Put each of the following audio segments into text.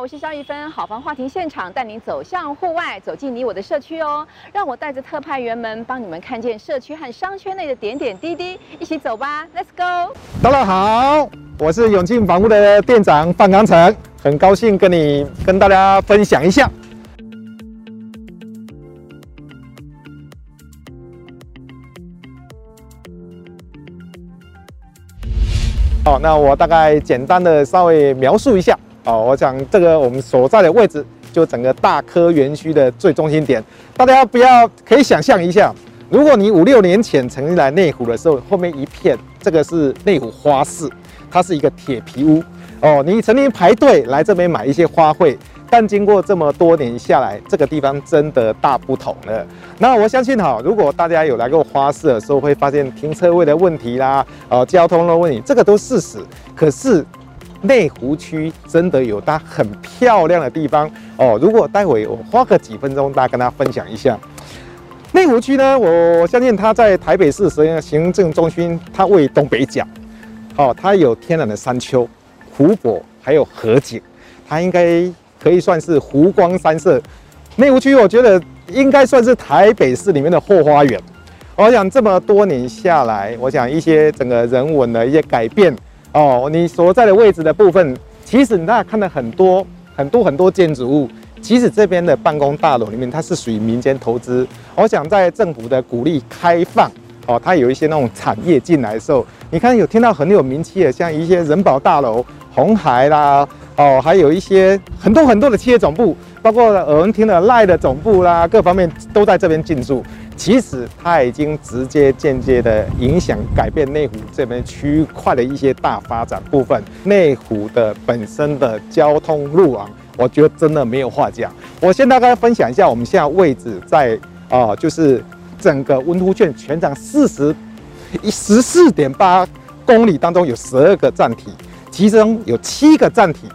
我是肖一芬，好房话题现场带您走向户外，走进你我的社区哦。让我带着特派员们帮你们看见社区和商圈内的点点滴滴，一起走吧，Let's go！大家好，我是永庆房屋的店长范刚成，很高兴跟你跟大家分享一下。好，那我大概简单的稍微描述一下。哦，我想这个我们所在的位置，就整个大科园区的最中心点。大家不要可以想象一下，如果你五六年前曾经来内湖的时候，后面一片这个是内湖花市，它是一个铁皮屋。哦，你曾经排队来这边买一些花卉，但经过这么多年下来，这个地方真的大不同了。那我相信哈，如果大家有来过花市的时候，会发现停车位的问题啦，呃，交通的问题，这个都事实。可是。内湖区真的有它很漂亮的地方哦。如果待会我花个几分钟，大家跟大家分享一下内湖区呢，我相信它在台北市行政中心，它位于东北角，哦，它有天然的山丘、湖泊，还有河景，它应该可以算是湖光山色。内湖区我觉得应该算是台北市里面的后花园。我想这么多年下来，我想一些整个人文的一些改变。哦，你所在的位置的部分，其实你大家看到很多很多很多建筑物，其实这边的办公大楼里面，它是属于民间投资。我想在政府的鼓励开放，哦，它有一些那种产业进来的时候，你看有听到很有名气的，像一些人保大楼、红海啦，哦，还有一些很多很多的企业总部，包括我们听的赖的总部啦，各方面都在这边进驻。其实它已经直接间接的影响改变内湖这边区块的一些大发展部分。内湖的本身的交通路网，我觉得真的没有话讲。我先大概分享一下，我们现在位置在啊、就是整个温湖线全长四十一十四点八公里当中有十二个站体，其中有七个站体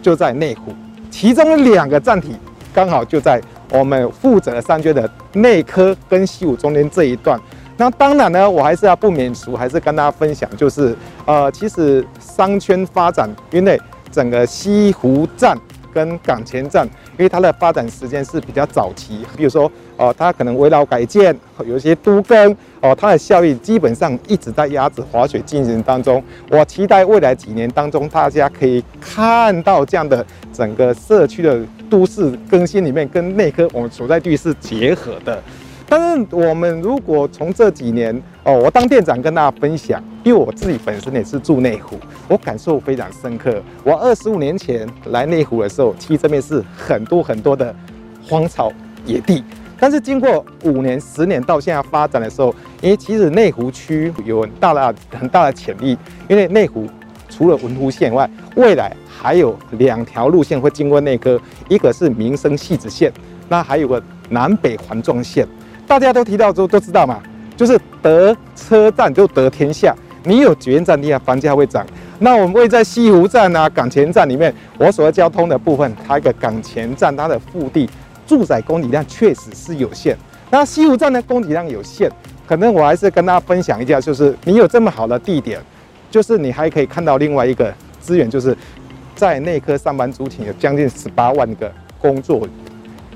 就在内湖，其中两个站体刚好就在。我们负责商圈的内科跟西湖中间这一段，那当然呢，我还是要不免俗，还是跟大家分享，就是呃，其实商圈发展，因为整个西湖站跟港前站，因为它的发展时间是比较早期，比如说哦、呃，它可能围绕改建，有一些都更哦，它的效益基本上一直在鸭子划水进行当中。我期待未来几年当中，大家可以看到这样的整个社区的。都市更新里面跟内科我们所在地是结合的，但是我们如果从这几年哦，我当店长跟大家分享，因为我自己本身也是住内湖，我感受非常深刻。我二十五年前来内湖的时候，其实这边是很多很多的荒草野地，但是经过五年、十年到现在发展的时候，因为其实内湖区有很大的很大的潜力，因为内湖除了文湖线外，未来。还有两条路线会经过内科，一个是民生汐止线，那还有个南北环状线。大家都提到之后都知道嘛，就是得车站就得天下。你有捷运站地下房价会涨。那我们会在西湖站啊、港前站里面，我所谓交通的部分，它一个港前站它的腹地住宅供给量确实是有限。那西湖站的供给量有限，可能我还是跟大家分享一下，就是你有这么好的地点，就是你还可以看到另外一个资源，就是。在内科上班族群有将近十八万个工作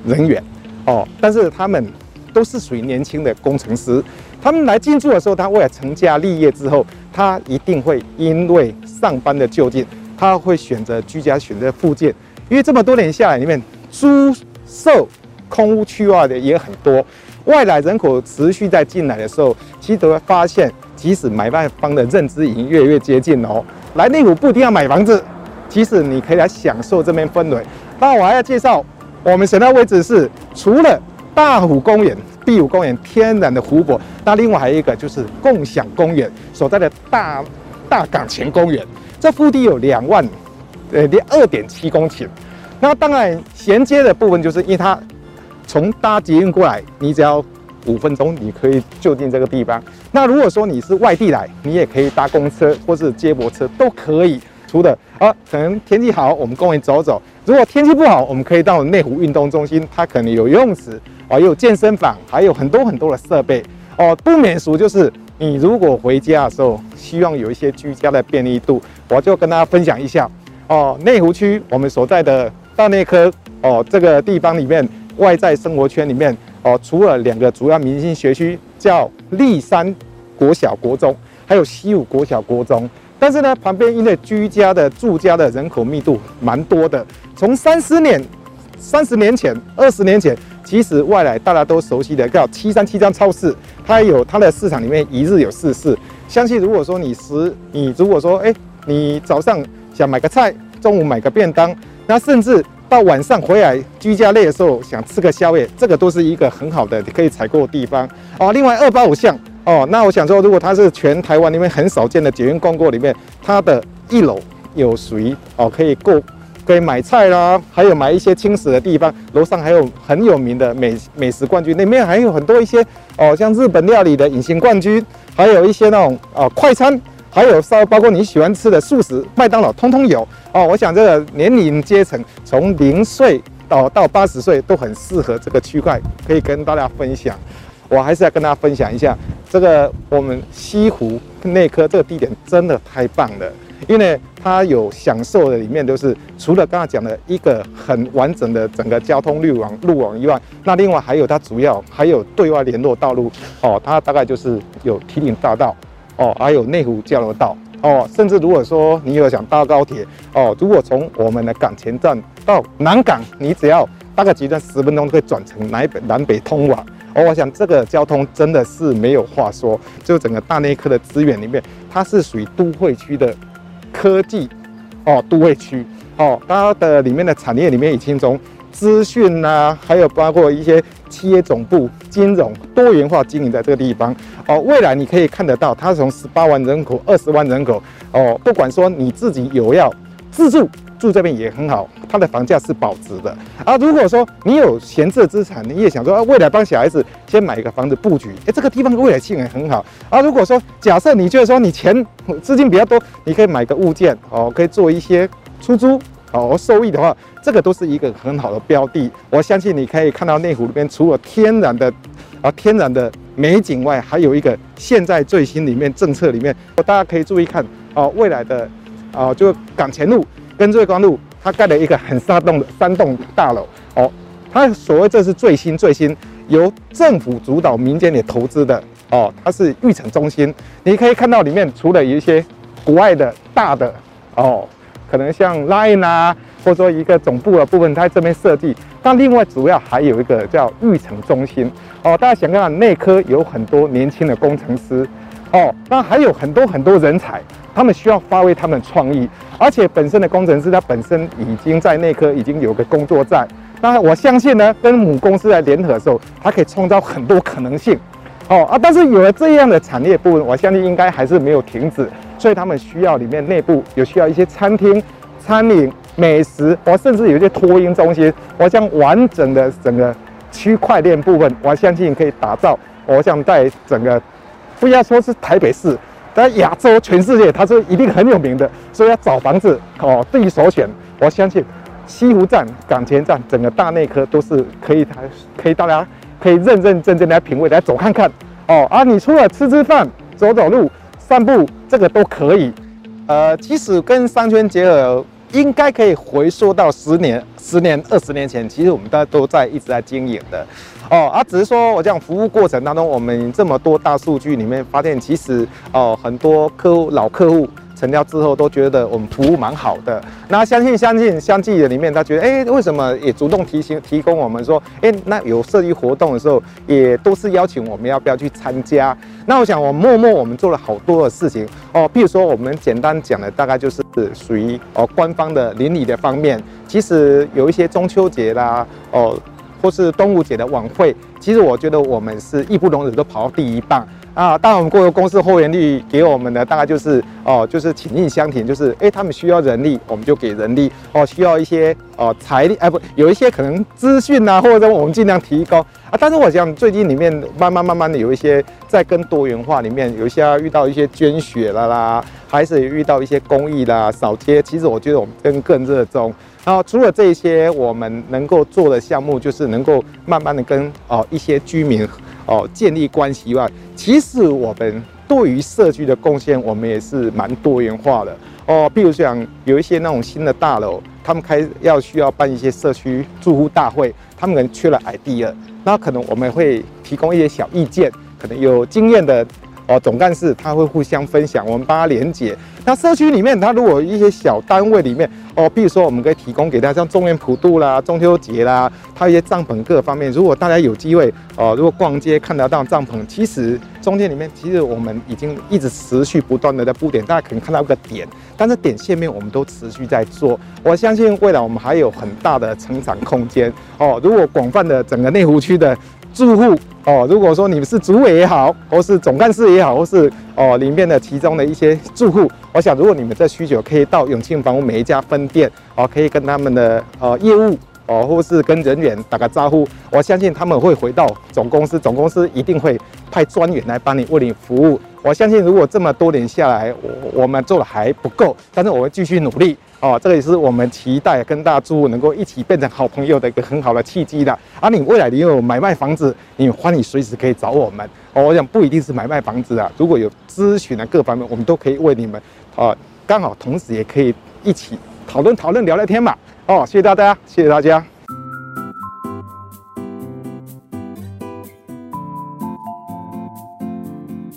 人员哦，但是他们都是属于年轻的工程师。他们来进驻的时候，他为了成家立业之后，他一定会因为上班的就近，他会选择居家选择附近。因为这么多年下来，里面租售空屋区外的也很多，外来人口持续在进来的时候，其实都会发现，即使买卖方的认知已经越来越接近哦，来内湖不一定要买房子。其实你可以来享受这边氛围。那我还要介绍，我们选的位置是除了大湖公园、碧湖公园天然的湖泊，那另外还有一个就是共享公园所在的大大港前公园。这腹地有两万，呃，二点七公顷。那当然衔接的部分，就是因为它从搭捷运过来，你只要五分钟，你可以就近这个地方。那如果说你是外地来，你也可以搭公车或是接驳车都可以。除的啊，可能天气好，我们公园走走；如果天气不好，我们可以到内湖运动中心，它可能有游泳池啊，也有健身房，还有很多很多的设备哦。不免俗就是，你如果回家的时候希望有一些居家的便利度，我就跟大家分享一下。哦，内湖区我们所在的大内科哦这个地方里面，外在生活圈里面哦，除了两个主要明星学区叫立山国小国中，还有西武国小国中，但是呢，旁边因为居家的住家的人口密度蛮多的，从三十年、三十年前、二十年前。其实外来大家都熟悉的叫七三七张超市，它有它的市场里面一日有四市。相信如果说你十，你如果说哎，你早上想买个菜，中午买个便当，那甚至到晚上回来居家累的时候想吃个宵夜，这个都是一个很好的可以采购的地方啊。另外二八五巷哦，那我想说，如果它是全台湾里面很少见的捷运公购里面，它的一楼有属于哦可以购。可以买菜啦，还有买一些轻食的地方。楼上还有很有名的美美食冠军，里面还有很多一些哦，像日本料理的隐形冠军，还有一些那种哦快餐，还有稍包括你喜欢吃的素食，麦当劳通通有哦。我想这个年龄阶层从零岁到到八十岁都很适合这个区块，可以跟大家分享。我还是要跟大家分享一下这个我们西湖内科这个地点真的太棒了。因为它有享受的里面都是除了刚才讲的一个很完整的整个交通路网路网以外，那另外还有它主要还有对外联络道路哦，它大概就是有提顶大道哦，还有内湖交流道哦，甚至如果说你有想搭高铁哦，如果从我们的港前站到南港，你只要大概几段十分钟可以转成南北南北通往哦，我想这个交通真的是没有话说，就整个大内科的资源里面，它是属于都会区的。科技哦，都会区哦，它的里面的产业里面已经从资讯呐，还有包括一些企业总部、金融多元化经营在这个地方哦。未来你可以看得到，它从十八万人口、二十万人口哦，不管说你自己有要自住。住这边也很好，它的房价是保值的啊。如果说你有闲置资产，你也想说啊，未来帮小孩子先买一个房子布局，哎，这个地方的未来性也很好啊。如果说假设你觉得说你钱资金比较多，你可以买个物件哦，可以做一些出租哦，收益的话，这个都是一个很好的标的。我相信你可以看到内湖里边除了天然的啊天然的美景外，还有一个现在最新里面政策里面，大家可以注意看哦，未来的啊就港前路。跟瑞光路，它盖了一个很大栋的三栋大楼哦。它所谓这是最新最新由政府主导、民间也投资的哦。它是育成中心，你可以看到里面除了有一些国外的大的哦，可能像 Line 啊，或者说一个总部的部分，它在这边设计。但另外主要还有一个叫育成中心哦。大家想看看内科有很多年轻的工程师哦，那还有很多很多人才。他们需要发挥他们创意，而且本身的工程师他本身已经在内科已经有个工作站，那我相信呢，跟母公司来联合的时候，它可以创造很多可能性，哦啊，但是有了这样的产业部分，我相信应该还是没有停止，所以他们需要里面内部有需要一些餐厅、餐饮、美食，我甚至有一些托婴中心，我想完整的整个区块链部分，我相信可以打造，我想在整个不要说是台北市。在亚洲、全世界，它是一定很有名的，所以要找房子哦，第一首选。我相信西湖站、港前站，整个大内科都是可以，可以大家可以认认真真来品味，来走看看哦。啊，你除了吃吃饭、走走路、散步，这个都可以。呃，即使跟商圈结合，应该可以回溯到十年、十年、二十年前，其实我们大家都在一直在经营的。哦，啊，只是说我这样服务过程当中，我们这么多大数据里面发现，其实哦，很多客户老客户成交之后都觉得我们服务蛮好的。那相信相信相继的里面，他觉得哎，为什么也主动提醒提供我们说，哎，那有设计活动的时候，也都是邀请我们要不要去参加？那我想我默默我们做了好多的事情哦，比如说我们简单讲的大概就是属于哦官方的邻里的方面，其实有一些中秋节啦哦。或是端午节的晚会，其实我觉得我们是义不容辞都跑到第一棒啊！当然，我们过个公司后援率给我们的大概就是哦，就是请义相挺，就是哎、他们需要人力，我们就给人力哦；需要一些哦财力，哎不，有一些可能资讯啊，或者我们尽量提高啊。但是我想最近里面慢慢慢慢的有一些在更多元化里面，有一些要遇到一些捐血了啦，还是遇到一些公益啦、扫街。其实我觉得我们更更热衷。然后除了这些，我们能够做的项目，就是能够慢慢的跟哦一些居民哦建立关系外，其实我们对于社区的贡献，我们也是蛮多元化的哦，譬如讲有一些那种新的大楼，他们开要需要办一些社区住户大会，他们可能缺了 idea，那可能我们会提供一些小意见，可能有经验的。哦，总干事他会互相分享，我们帮他连接。那社区里面，它如果一些小单位里面，哦，比如说我们可以提供给大家像中元普渡啦、中秋节啦，它一些帐篷各方面。如果大家有机会，哦，如果逛街看得到帐篷，其实中间里面其实我们已经一直持续不断的在布点，大家可能看到一个点，但是点线面我们都持续在做。我相信未来我们还有很大的成长空间。哦，如果广泛的整个内湖区的。住户哦，如果说你们是组委也好，或是总干事也好，或是哦里面的其中的一些住户，我想如果你们的需求，可以到永庆房屋每一家分店哦，可以跟他们的呃业务哦，或是跟人员打个招呼，我相信他们会回到总公司，总公司一定会派专员来帮你为你服务。我相信如果这么多年下来，我我们做的还不够，但是我会继续努力。哦，这个也是我们期待跟大家住能够一起变成好朋友的一个很好的契机的。啊、你未来你有买卖房子，你欢迎随时可以找我们。哦，我想不一定是买卖房子啊，如果有咨询的各方面，我们都可以为你们。哦，刚好同时也可以一起讨论讨论聊聊天嘛。哦，谢谢大家，谢谢大家。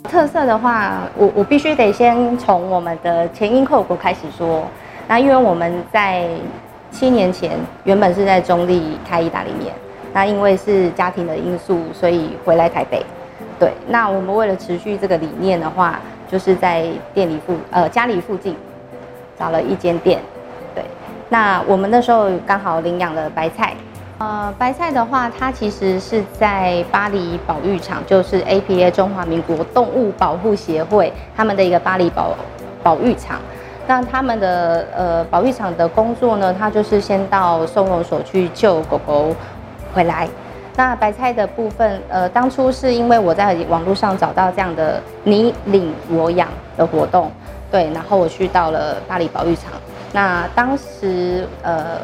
特色的话，我我必须得先从我们的前因后果开始说。那因为我们在七年前原本是在中坜开意大利面，那因为是家庭的因素，所以回来台北。对，那我们为了持续这个理念的话，就是在店里附呃家里附近找了一间店。对，那我们那时候刚好领养了白菜。呃，白菜的话，它其实是在巴黎保育场，就是 APA 中华民国动物保护协会他们的一个巴黎保保育场。那他们的呃保育场的工作呢，他就是先到收容所去救狗狗回来。那白菜的部分，呃，当初是因为我在网络上找到这样的你领我养的活动，对，然后我去到了巴黎保育场。那当时呃，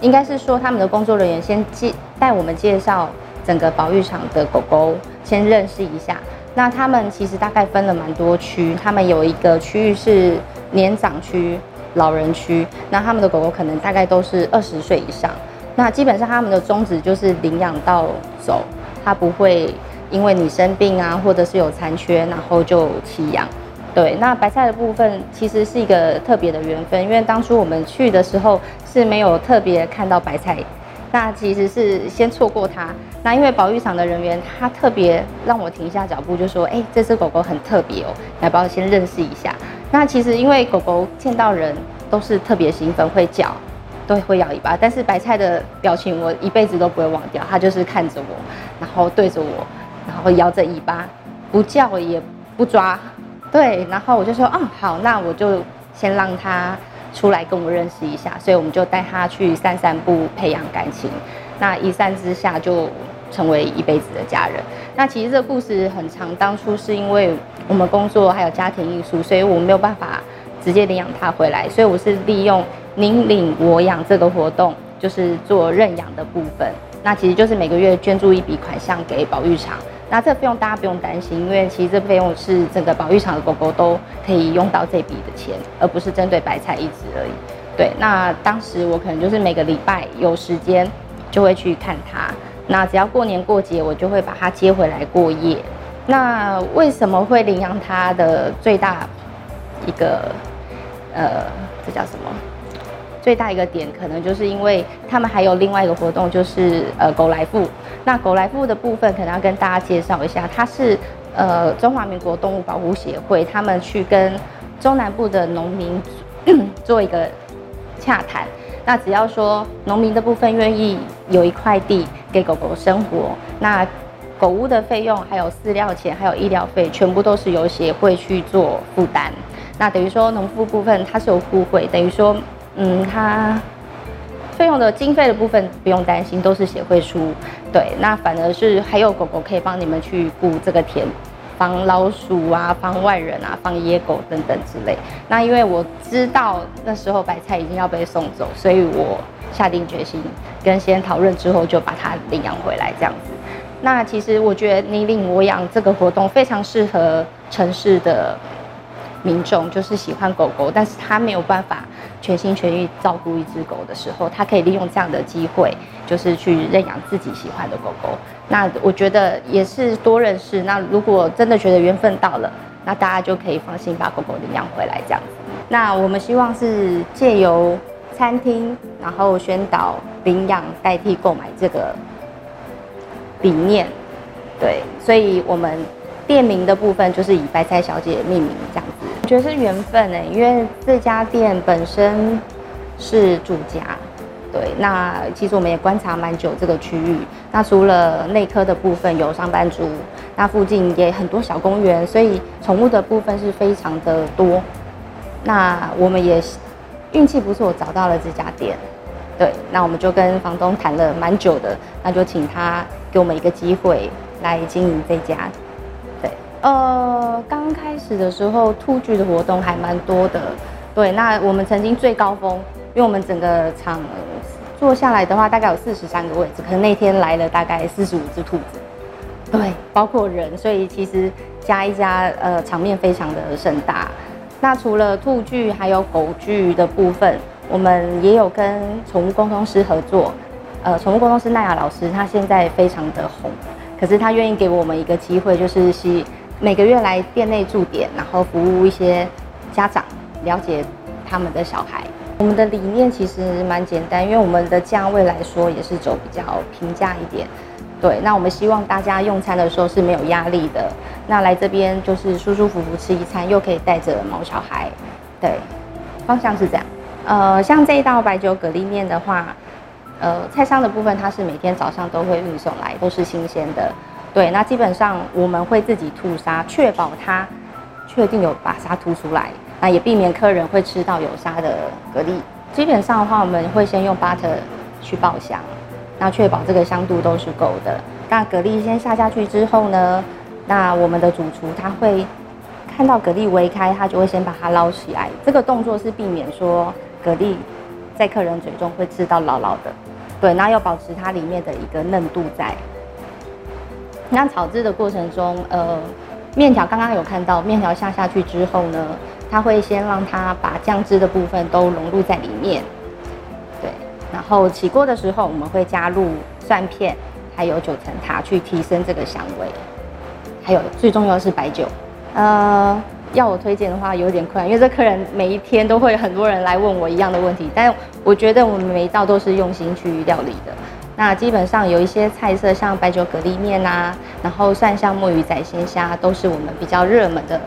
应该是说他们的工作人员先介带我们介绍整个保育场的狗狗，先认识一下。那他们其实大概分了蛮多区，他们有一个区域是。年长区、老人区，那他们的狗狗可能大概都是二十岁以上。那基本上他们的宗旨就是领养到走，他不会因为你生病啊，或者是有残缺，然后就弃养。对，那白菜的部分其实是一个特别的缘分，因为当初我们去的时候是没有特别看到白菜，那其实是先错过它。那因为保育场的人员他特别让我停下脚步，就说：“哎，这只狗狗很特别哦，来，帮我先认识一下？”那其实因为狗狗见到人都是特别兴奋，会叫，都会摇尾巴。但是白菜的表情我一辈子都不会忘掉，它就是看着我，然后对着我，然后摇着尾巴，不叫也不抓。对，然后我就说，嗯，好，那我就先让它出来跟我认识一下。所以我们就带他去散散步，培养感情。那一散之下就成为一辈子的家人。那其实这个故事很长，当初是因为。我们工作还有家庭因素，所以我没有办法直接领养他回来，所以我是利用您领我养这个活动，就是做认养的部分。那其实就是每个月捐助一笔款项给保育场。那这费用大家不用担心，因为其实这费用是整个保育场的狗狗都可以用到这笔的钱，而不是针对白菜一只而已。对，那当时我可能就是每个礼拜有时间就会去看它。那只要过年过节，我就会把它接回来过夜。那为什么会领养它的最大一个呃，这叫什么？最大一个点可能就是因为他们还有另外一个活动，就是呃狗来富。那狗来富的部分可能要跟大家介绍一下，它是呃中华民国动物保护协会他们去跟中南部的农民做一个洽谈。那只要说农民的部分愿意有一块地给狗狗生活，那。狗屋的费用，还有饲料钱，还有医疗费，全部都是由协会去做负担。那等于说农夫部分它是有互惠，等于说，嗯，它费用的经费的部分不用担心，都是协会出。对，那反而是还有狗狗可以帮你们去顾这个田，防老鼠啊，防外人啊，防野狗等等之类。那因为我知道那时候白菜已经要被送走，所以我下定决心跟先讨论之后，就把它领养回来这样子。那其实我觉得你领我养这个活动非常适合城市的民众就是喜欢狗狗，但是他没有办法全心全意照顾一只狗的时候，他可以利用这样的机会，就是去认养自己喜欢的狗狗。那我觉得也是多认识。那如果真的觉得缘分到了，那大家就可以放心把狗狗领养回来这样子。那我们希望是借由餐厅，然后宣导领养代替购买这个理念。对，所以我们。店名的部分就是以白菜小姐命名这样子，我觉得是缘分哎，因为这家店本身是住家，对，那其实我们也观察蛮久这个区域，那除了内科的部分有上班族，那附近也很多小公园，所以宠物的部分是非常的多，那我们也运气不错找到了这家店，对，那我们就跟房东谈了蛮久的，那就请他给我们一个机会来经营这家。呃，刚开始的时候，兔剧的活动还蛮多的。对，那我们曾经最高峰，因为我们整个场坐下来的话，大概有四十三个位置，可能那天来了大概四十五只兔子。对，包括人，所以其实加一加，呃，场面非常的盛大。那除了兔剧，还有狗剧的部分，我们也有跟宠物沟通师合作。呃，宠物沟通师奈雅老师，他现在非常的红，可是他愿意给我们一个机会，就是是。每个月来店内驻点，然后服务一些家长，了解他们的小孩。我们的理念其实蛮简单，因为我们的价位来说也是走比较平价一点。对，那我们希望大家用餐的时候是没有压力的。那来这边就是舒舒服服吃一餐，又可以带着毛小孩。对，方向是这样。呃，像这一道白酒蛤蜊面的话，呃，菜商的部分它是每天早上都会运送来，都是新鲜的。对，那基本上我们会自己吐沙，确保它确定有把沙吐出来，那也避免客人会吃到有沙的蛤蜊。基本上的话，我们会先用 butter 去爆香，那确保这个香度都是够的。那蛤蜊先下下去之后呢，那我们的主厨他会看到蛤蜊微开，他就会先把它捞起来。这个动作是避免说蛤蜊在客人嘴中会吃到老老的。对，那要保持它里面的一个嫩度在。那炒制的过程中，呃，面条刚刚有看到，面条下下去之后呢，它会先让它把酱汁的部分都融入在里面，对。然后起锅的时候，我们会加入蒜片，还有九层塔去提升这个香味。还有最重要的是白酒，呃，要我推荐的话有点困难，因为这客人每一天都会很多人来问我一样的问题，但我觉得我们每一道都是用心去料理的。那基本上有一些菜色，像白酒蛤蜊面啊，然后蒜香墨鱼仔鲜虾，都是我们比较热门的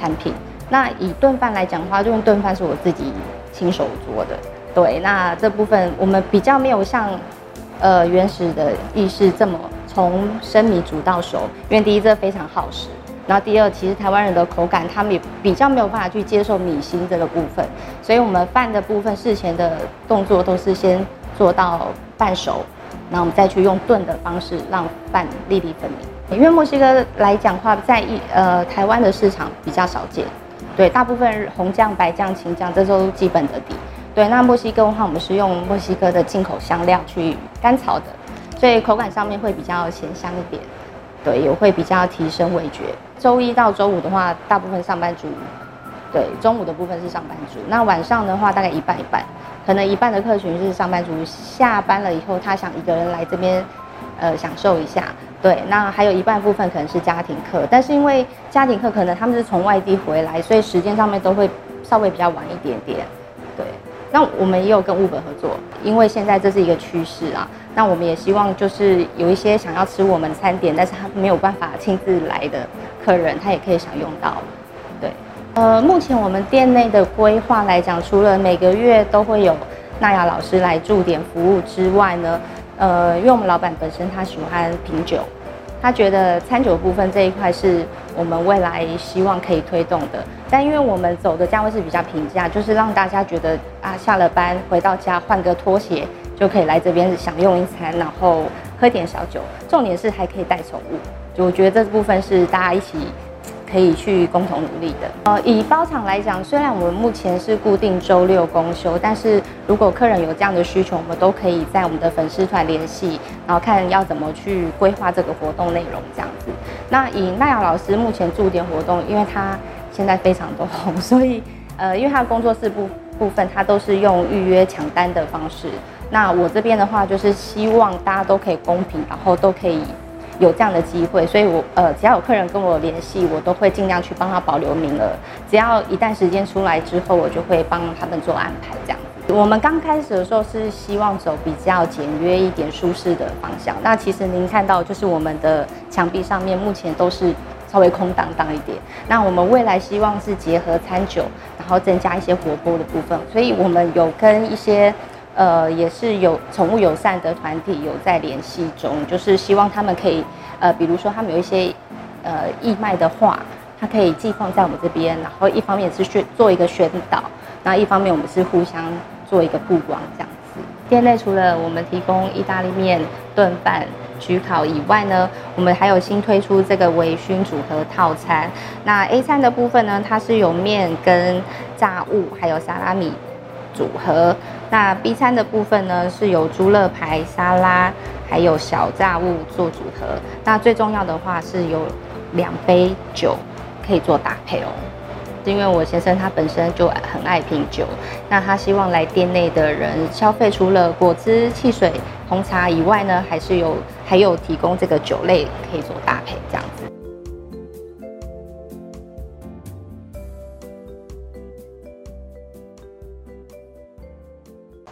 产品。那以炖饭来讲的话，这种炖饭是我自己亲手做的。对，那这部分我们比较没有像呃原始的意识这么从生米煮到熟，因为第一这非常耗时，然后第二其实台湾人的口感他们也比较没有办法去接受米心这个部分，所以我们饭的部分事前的动作都是先做到半熟。那我们再去用炖的方式让饭粒粒分明，因为墨西哥来讲话，在一呃台湾的市场比较少见，对，大部分红酱、白酱、青酱这都基本的底，对。那墨西哥的话，我们是用墨西哥的进口香料去干炒的，所以口感上面会比较咸香一点，对，也会比较提升味觉。周一到周五的话，大部分上班族，对，中午的部分是上班族，那晚上的话大概一半一半。可能一半的客群是上班族，下班了以后他想一个人来这边，呃，享受一下。对，那还有一半部分可能是家庭客，但是因为家庭客可能他们是从外地回来，所以时间上面都会稍微比较晚一点点。对，那我们也有跟 Uber 合作，因为现在这是一个趋势啊。那我们也希望就是有一些想要吃我们餐点，但是他没有办法亲自来的客人，他也可以享用到。呃，目前我们店内的规划来讲，除了每个月都会有奈雅老师来驻点服务之外呢，呃，因为我们老板本身他喜欢品酒，他觉得餐酒部分这一块是我们未来希望可以推动的。但因为我们走的价位是比较平价，就是让大家觉得啊，下了班回到家换个拖鞋就可以来这边享用一餐，然后喝点小酒，重点是还可以带宠物，我觉得这部分是大家一起。可以去共同努力的。呃，以包场来讲，虽然我们目前是固定周六公休，但是如果客人有这样的需求，我们都可以在我们的粉丝团联系，然后看要怎么去规划这个活动内容这样子。那以奈雅老师目前驻点活动，因为他现在非常的红，所以呃，因为他的工作室部部分，他都是用预约抢单的方式。那我这边的话，就是希望大家都可以公平，然后都可以有这样的机会。所以我呃，只要有客人跟我联系，我都会尽量去帮他保留名额。只要一旦时间出来之后，我就会帮他们做安排这样。我们刚开始的时候是希望走比较简约一点、舒适的方向。那其实您看到，就是我们的墙壁上面目前都是稍微空荡荡一点。那我们未来希望是结合餐酒，然后增加一些活泼的部分。所以我们有跟一些呃，也是有宠物友善的团体有在联系中，就是希望他们可以呃，比如说他们有一些呃义卖的话，它可以寄放在我们这边，然后一方面是宣做一个宣导，那一方面我们是互相。做一个曝光这样子。店内除了我们提供意大利面、炖饭、焗烤以外呢，我们还有新推出这个微醺组合套餐。那 A 餐的部分呢，它是有面跟炸物还有沙拉米组合。那 B 餐的部分呢，是由猪肋排、沙拉还有小炸物做组合。那最重要的话是有两杯酒可以做搭配哦。因为我先生他本身就很爱品酒，那他希望来店内的人消费，除了果汁、汽水、红茶以外呢，还是有还有提供这个酒类可以做搭配这样子。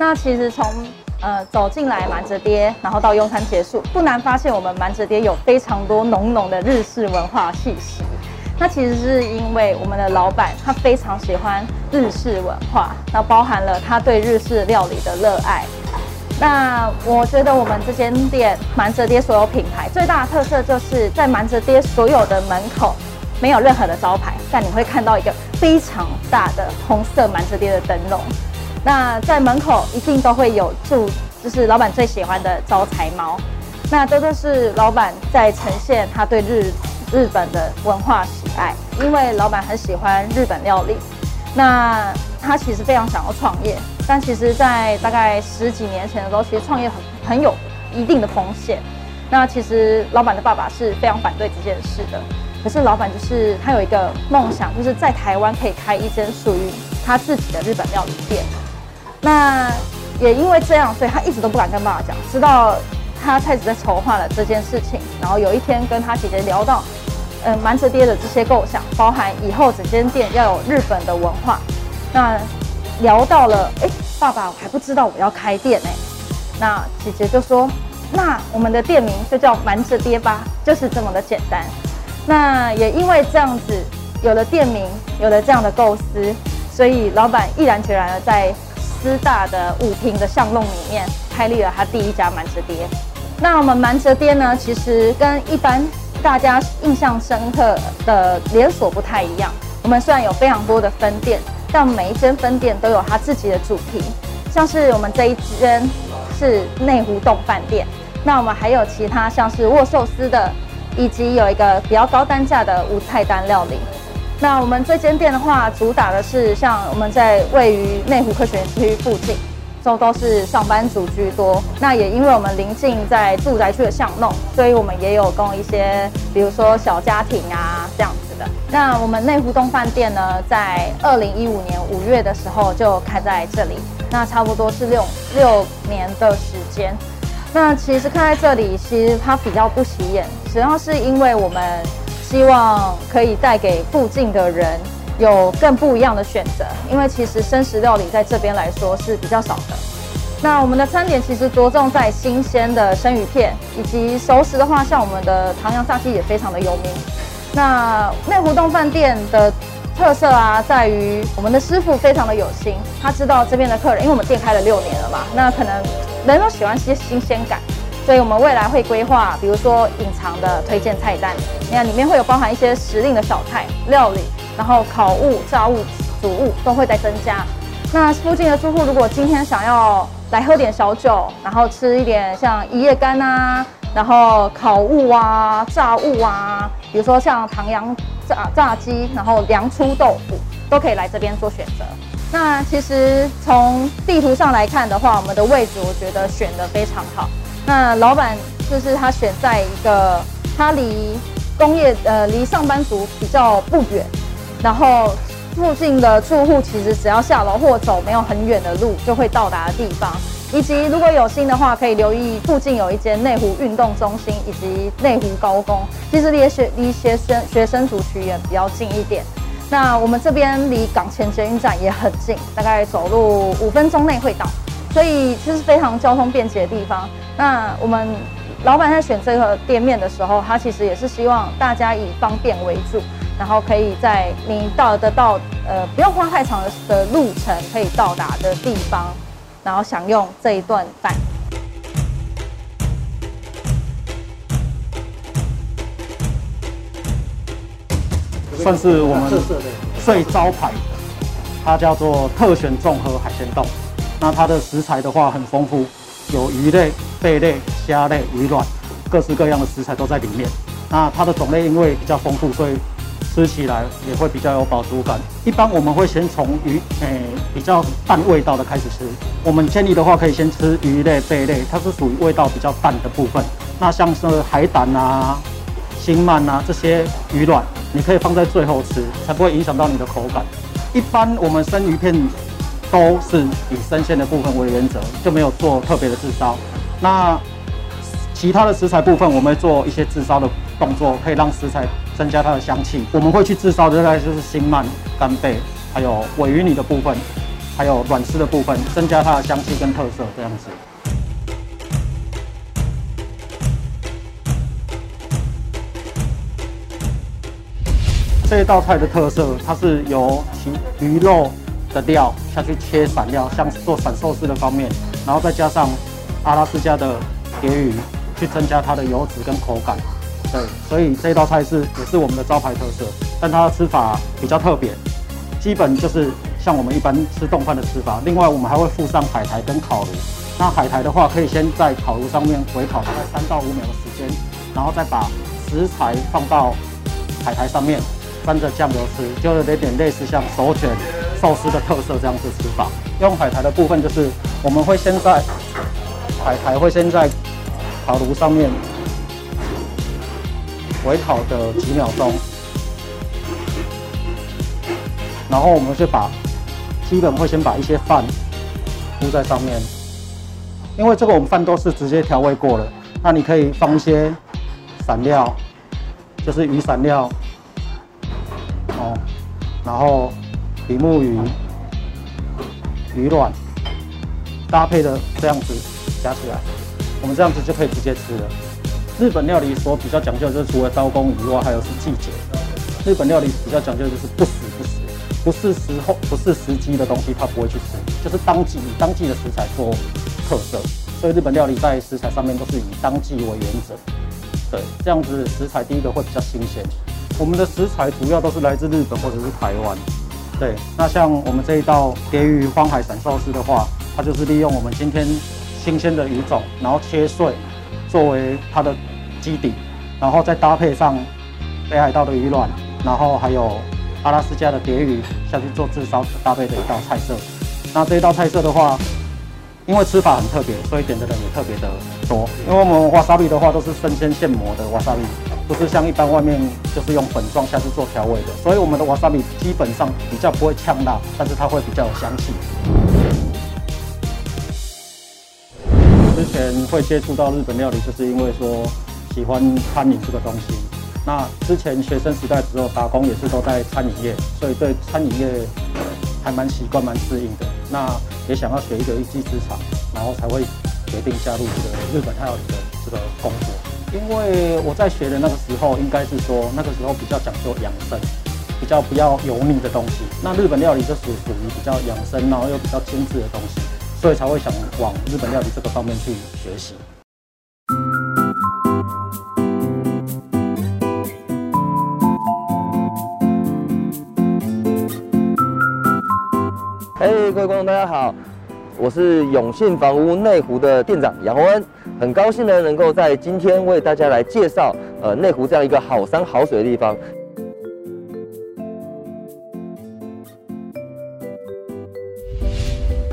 那其实从呃走进来蛮折叠，然后到用餐结束，不难发现我们蛮折叠有非常多浓浓的日式文化气息。那其实是因为我们的老板他非常喜欢日式文化，那包含了他对日式料理的热爱。那我觉得我们这间店满折叠所有品牌最大的特色就是在满折叠所有的门口没有任何的招牌，但你会看到一个非常大的红色蛮折叠的灯笼。那在门口一定都会有住，就是老板最喜欢的招财猫。那这都是老板在呈现他对日日本的文化喜爱，因为老板很喜欢日本料理，那他其实非常想要创业，但其实，在大概十几年前的时候，其实创业很很有一定的风险。那其实老板的爸爸是非常反对这件事的，可是老板就是他有一个梦想，就是在台湾可以开一间属于他自己的日本料理店。那也因为这样，所以他一直都不敢跟爸爸讲，直到他开始在筹划了这件事情，然后有一天跟他姐姐聊到。嗯，蛮折叠的这些构想，包含以后整间店要有日本的文化。那聊到了，哎，爸爸我还不知道我要开店呢。那姐姐就说，那我们的店名就叫蛮折叠吧，就是这么的简单。那也因为这样子，有了店名，有了这样的构思，所以老板毅然决然的在师大的五平的巷弄里面开立了他第一家蛮折叠。那我们蛮折叠呢，其实跟一般。大家印象深刻的连锁不太一样。我们虽然有非常多的分店，但每一间分店都有它自己的主题。像是我们这一间是内湖洞饭店，那我们还有其他像是握寿司的，以及有一个比较高单价的无菜单料理。那我们这间店的话，主打的是像我们在位于内湖科学园区附近。都都是上班族居多，那也因为我们临近在住宅区的巷弄，所以我们也有供一些，比如说小家庭啊这样子的。那我们内湖东饭店呢，在二零一五年五月的时候就开在这里，那差不多是六六年的时间。那其实开在这里，其实它比较不起眼，主要是因为我们希望可以带给附近的人。有更不一样的选择，因为其实生食料理在这边来说是比较少的。那我们的餐点其实着重在新鲜的生鱼片，以及熟食的话，像我们的唐扬炸鸡也非常的有名。那内湖洞饭店的特色啊，在于我们的师傅非常的有心，他知道这边的客人，因为我们店开了六年了嘛，那可能人都喜欢些新鲜感，所以我们未来会规划，比如说隐藏的推荐菜单，你看里面会有包含一些时令的小菜料理。然后烤物、炸物、煮物都会在增加。那附近的住户如果今天想要来喝点小酒，然后吃一点像一夜干啊，然后烤物啊、炸物啊，比如说像唐扬炸炸鸡，然后凉粗豆腐，都可以来这边做选择。那其实从地图上来看的话，我们的位置我觉得选得非常好。那老板就是他选在一个他离工业呃离上班族比较不远。然后附近的住户其实只要下楼或走没有很远的路就会到达的地方。以及如果有心的话，可以留意附近有一间内湖运动中心以及内湖高工，其实离学离学生学生族群也比较近一点。那我们这边离港前捷运站也很近，大概走路五分钟内会到，所以其实非常交通便捷的地方。那我们老板在选这个店面的时候，他其实也是希望大家以方便为主，然后可以在你到得到呃不用花太长的路程可以到达的地方。然后享用这一顿饭，算是我们最招牌，它叫做特选综合海鲜丼。那它的食材的话很丰富，有鱼类、贝类、虾类、鱼卵，各式各样的食材都在里面。那它的种类因为比较丰富，所以。吃起来也会比较有饱足感。一般我们会先从鱼，诶、比较淡味道的开始吃。我们建议的话，可以先吃鱼类、贝类，它是属于味道比较淡的部分。那像是海胆啊、星鳗啊这些鱼卵，你可以放在最后吃，才不会影响到你的口感。一般我们生鱼片都是以生鲜的部分为原则，就没有做特别的炙烧。那其他的食材部分，我们会做一些炙烧的动作，可以让食材。增加它的香气，我们会去制烧的大概就是星鳗、干贝，还有鮪鱼泥的部分，还有软丝的部分，增加它的香气跟特色这样子。这一道菜的特色，它是由其鱼肉的料下去切散料，像做散寿司的方面，然后再加上阿拉斯加的蝶鱼，去增加它的油脂跟口感。对，所以这道菜是也是我们的招牌特色，但它的吃法比较特别，基本就是像我们一般吃冻饭的吃法。另外，我们还会附上海苔跟烤炉。那海苔的话，可以先在烤炉上面回烤大概三到五秒的时间，然后再把食材放到海苔上面，沾着酱油吃，就有点点类似像手卷寿司的特色这样子吃法。用海苔的部分就是我们会先在海苔会先在烤炉上面。回烤的几秒钟，然后我们就把基本会先把一些饭铺在上面，因为这个我们饭都是直接调味过了。那你可以放一些散料，就是鱼散料哦，然后比目鱼、鱼卵搭配的这样子夹起来，我们这样子就可以直接吃了。日本料理所比较讲究的就是除了刀工以外，还有是季节。日本料理比较讲究的就是不时不死，不是时候不是时机的东西，它不会去吃，就是当季以当季的食材做特色。所以日本料理在食材上面都是以当季为原则。对，这样子食材第一个会比较新鲜。我们的食材主要都是来自日本或者是台湾。对，那像我们这一道蝶鱼荒海闪寿司的话，它就是利用我们今天新鲜的鱼种，然后切碎作为它的。基底，然后再搭配上北海道的鱼卵，然后还有阿拉斯加的蝶鱼下去做炙烧搭配的一道菜色。那这一道菜色的话，因为吃法很特别，所以点的人也特别的多。因为我们瓦萨比的话都是生鲜现磨的瓦萨比，不是像一般外面就是用粉状下去做调味的，所以我们的瓦萨米基本上比较不会呛辣，但是它会比较有香气。之前会接触到日本料理，就是因为说。喜欢餐饮这个东西，那之前学生时代时候打工也是都在餐饮业，所以对餐饮业还蛮习惯、蛮适应的。那也想要学一个一技之长，然后才会决定加入这个日本料理的这个工作。因为我在学的那个时候，应该是说那个时候比较讲究养生，比较不要油腻的东西。那日本料理就属属于比较养生，然后又比较精致的东西，所以才会想往日本料理这个方面去学习。嘿，hey, 各位观众，大家好，我是永信房屋内湖的店长杨宏恩，很高兴呢，能够在今天为大家来介绍呃内湖这样一个好山好水的地方。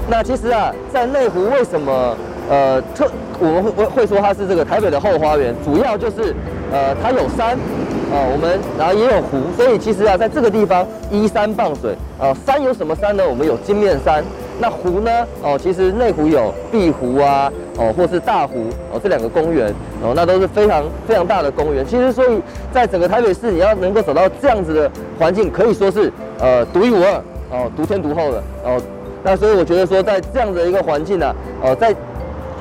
那其实啊，在内湖为什么呃特我们会会说它是这个台北的后花园，主要就是呃，它有山，呃，我们然后也有湖，所以其实啊，在这个地方依山傍水，呃，山有什么山呢？我们有金面山。那湖呢？哦，其实内湖有碧湖啊，哦，或是大湖哦，这两个公园哦，那都是非常非常大的公园。其实，所以在整个台北市，你要能够找到这样子的环境，可以说是呃独一无二哦，独天独厚的哦。那所以我觉得说，在这样的一个环境呢，呃，在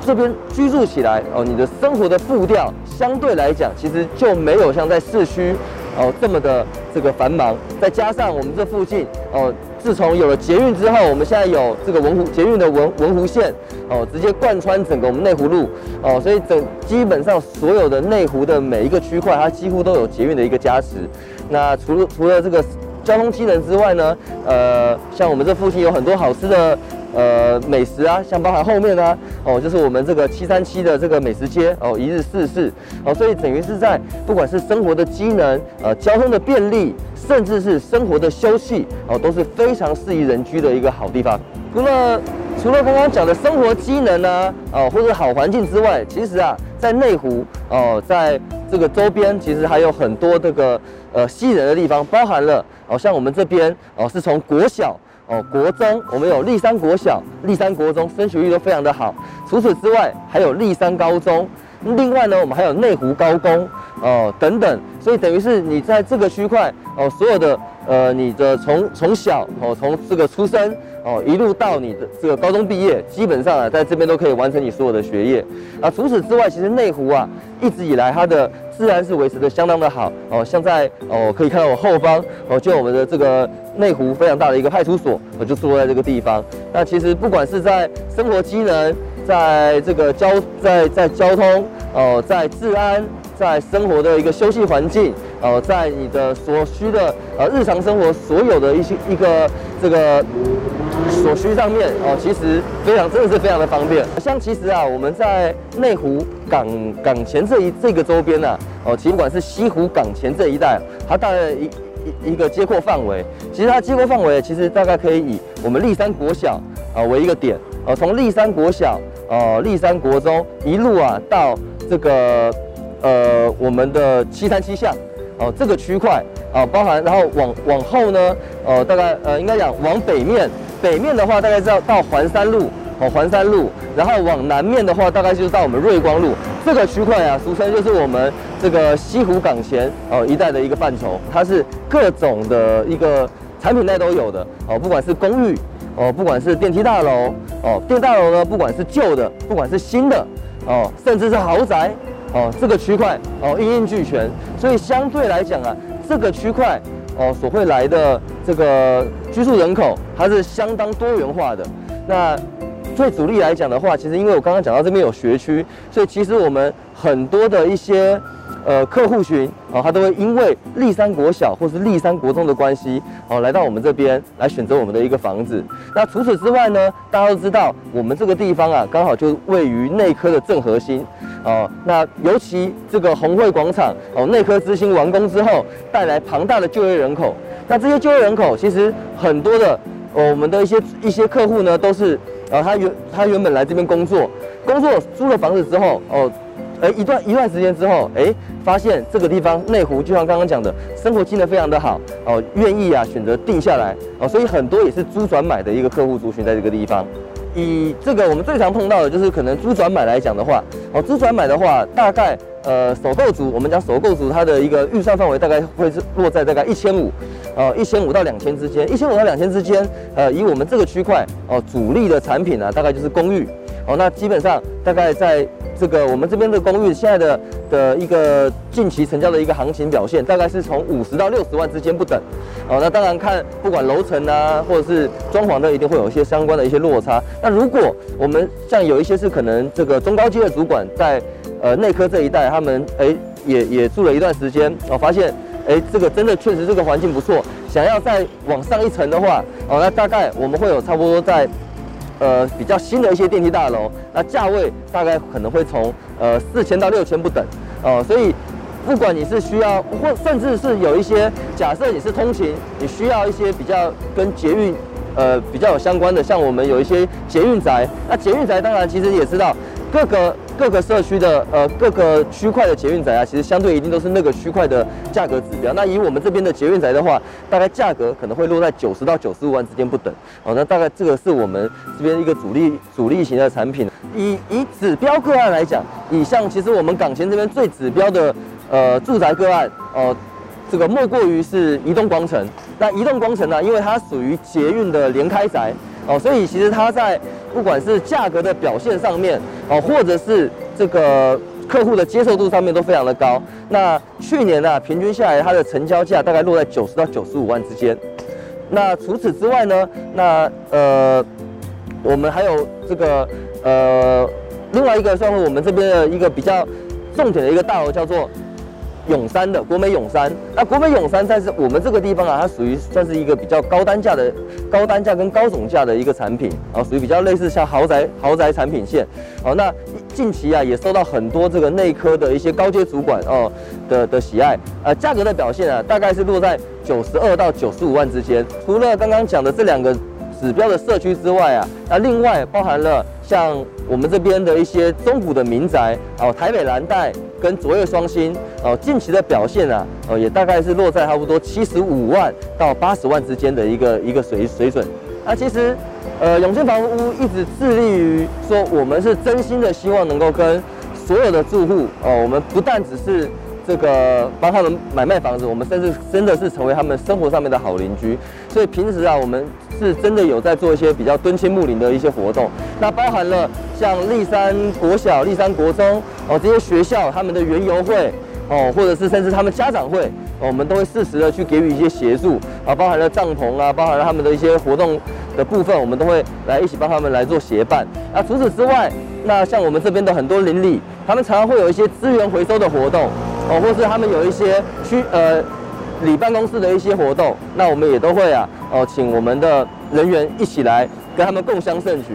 这边居住起来哦，你的生活的步调相对来讲，其实就没有像在市区哦这么的这个繁忙。再加上我们这附近哦。自从有了捷运之后，我们现在有这个文湖捷运的文文湖线哦，直接贯穿整个我们内湖路哦，所以整基本上所有的内湖的每一个区块，它几乎都有捷运的一个加持。那除了除了这个交通机能之外呢，呃，像我们这附近有很多好吃的。呃，美食啊，像包含后面呢、啊，哦，就是我们这个 七三七的这个美食街哦，一日四市哦，所以等于是在不管是生活的机能，呃，交通的便利，甚至是生活的休憩哦，都是非常适宜人居的一个好地方。除了除了刚刚讲的生活机能呢，哦，或者好环境之外，其实啊，在内湖哦，在这个周边，其实还有很多这个呃吸引人的地方，包含了哦，像我们这边哦，是从国小。哦，国中我们有立山国小、立山国中，升学率都非常的好。除此之外，还有立山高中。另外呢，我们还有内湖高工哦等等。所以等于是你在这个区块哦，所有的呃，你的从从小哦，从这个出生哦，一路到你的这个高中毕业，基本上啊，在这边都可以完成你所有的学业。啊，除此之外，其实内湖啊，一直以来它的。自然是维持的相当的好哦，像在哦，可以看到我后方哦，就我们的这个内湖非常大的一个派出所，我就坐在这个地方。那其实不管是在生活机能，在这个交在在交通哦，在治安，在生活的一个休息环境哦，在你的所需的呃日常生活所有的一些一个这个。所需上面哦，其实非常真的是非常的方便。像其实啊，我们在内湖港港前这一这个周边呢，哦，其实不管是西湖港前这一带，它大概一一一个街廓范围，其实它街廓范围其实大概可以以我们立山国小啊为一个点，哦，从立山国小哦，立山国中一路啊到这个呃我们的七三七巷哦这个区块啊，包含然后往往后呢，呃大概呃应该讲往北面。北面的话，大概是要到环山路哦，环山路，然后往南面的话，大概就是到我们瑞光路这个区块啊，俗称就是我们这个西湖港前哦一带的一个范畴，它是各种的一个产品类都有的哦，不管是公寓哦，不管是电梯大楼哦，电梯大楼呢，不管是旧的，不管是新的哦，甚至是豪宅哦，这个区块哦一应俱全，所以相对来讲啊，这个区块。哦，所会来的这个居住人口，它是相当多元化的。那最主力来讲的话，其实因为我刚刚讲到这边有学区，所以其实我们很多的一些呃客户群哦，他都会因为立山国小或是立山国中的关系哦，来到我们这边来选择我们的一个房子。那除此之外呢，大家都知道我们这个地方啊，刚好就位于内科的正核心。哦，那尤其这个红会广场哦，内科之星完工之后，带来庞大的就业人口。那这些就业人口，其实很多的，哦、我们的一些一些客户呢，都是，呃，他原他原本来这边工作，工作租了房子之后，哦，哎，一段一段时间之后，哎，发现这个地方内湖，就像刚刚讲的，生活机能非常的好，哦，愿意啊选择定下来，哦，所以很多也是租转买的一个客户族群在这个地方。以这个我们最常碰到的就是可能租转买来讲的话，哦，租转买的话，大概呃首购族，我们讲首购族，它的一个预算范围大概会是落在大概一千五，呃一千五到两千之间，一千五到两千之间，呃以我们这个区块哦主力的产品呢，大概就是公寓，哦那基本上大概在。这个我们这边的公寓现在的的一个近期成交的一个行情表现，大概是从五十到六十万之间不等，哦，那当然看不管楼层啊，或者是装潢的，一定会有一些相关的一些落差。那如果我们像有一些是可能这个中高阶的主管在呃内科这一带，他们哎也也住了一段时间，哦，发现哎这个真的确实这个环境不错，想要再往上一层的话，哦，那大概我们会有差不多在。呃，比较新的一些电梯大楼，那价位大概可能会从呃四千到六千不等，呃，所以不管你是需要，或甚至是有一些假设你是通勤，你需要一些比较跟捷运呃比较有相关的，像我们有一些捷运宅，那捷运宅当然其实也知道各个各个社区的呃各个区块的捷运宅啊，其实相对一定都是那个区块的价格指标。那以我们这边的捷运宅的话，大概价格可能会落在九十到九十五万之间不等。哦，那大概这个是我们这边一个主力主力型的产品。以以指标个案来讲，以像其实我们港前这边最指标的呃住宅个案。呃这个莫过于是移动光城。那移动光城呢，因为它属于捷运的连开宅哦，所以其实它在不管是价格的表现上面哦，或者是这个客户的接受度上面都非常的高。那去年呢，平均下来它的成交价大概落在九十到九十五万之间。那除此之外呢，那呃，我们还有这个呃，另外一个算是我们这边的一个比较重点的一个大楼叫做。永山的国美永山，那国美永山在是我们这个地方啊，它属于算是一个比较高单价的高单价跟高总价的一个产品啊，属于比较类似像豪宅豪宅产品线。哦，那近期啊也受到很多这个内科的一些高阶主管哦的的喜爱。呃，价格的表现啊，大概是落在九十二到九十五万之间。除了刚刚讲的这两个指标的社区之外啊，那另外包含了像我们这边的一些中古的民宅哦，台北蓝带。跟卓越双星哦，近期的表现啊，哦也大概是落在差不多七十五万到八十万之间的一个一个水水准。那其实，呃，永庆房屋一直致力于说，我们是真心的希望能够跟所有的住户哦，我们不但只是这个帮他们买卖房子，我们甚至真的是成为他们生活上面的好邻居。所以平时啊，我们是真的有在做一些比较敦亲睦邻的一些活动，那包含了像立山国小、立山国中哦这些学校他们的园游会哦，或者是甚至他们家长会，哦，我们都会适时的去给予一些协助啊，包含了帐篷啊，包含了他们的一些活动的部分，我们都会来一起帮他们来做协办。那除此之外，那像我们这边的很多邻里，他们常常会有一些资源回收的活动哦，或是他们有一些区呃。里办公室的一些活动，那我们也都会啊，哦，请我们的人员一起来跟他们共襄盛举。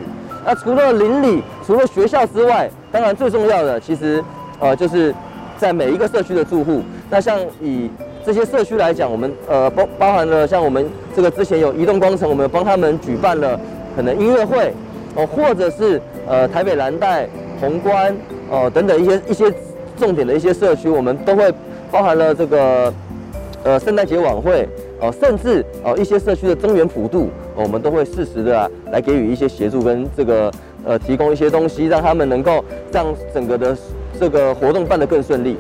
那除了邻里，除了学校之外，当然最重要的，其实呃，就是在每一个社区的住户。那像以这些社区来讲，我们呃包包含了像我们这个之前有移动光城，我们帮他们举办了可能音乐会哦，或者是呃台北蓝带、宏观哦等等一些一些重点的一些社区，我们都会包含了这个。呃，圣诞节晚会、呃，甚至、呃、一些社区的增援普度、我们都会适时的来给予一些协助跟这个呃提供一些东西，让他们能够让整个的这个活动办得更顺利。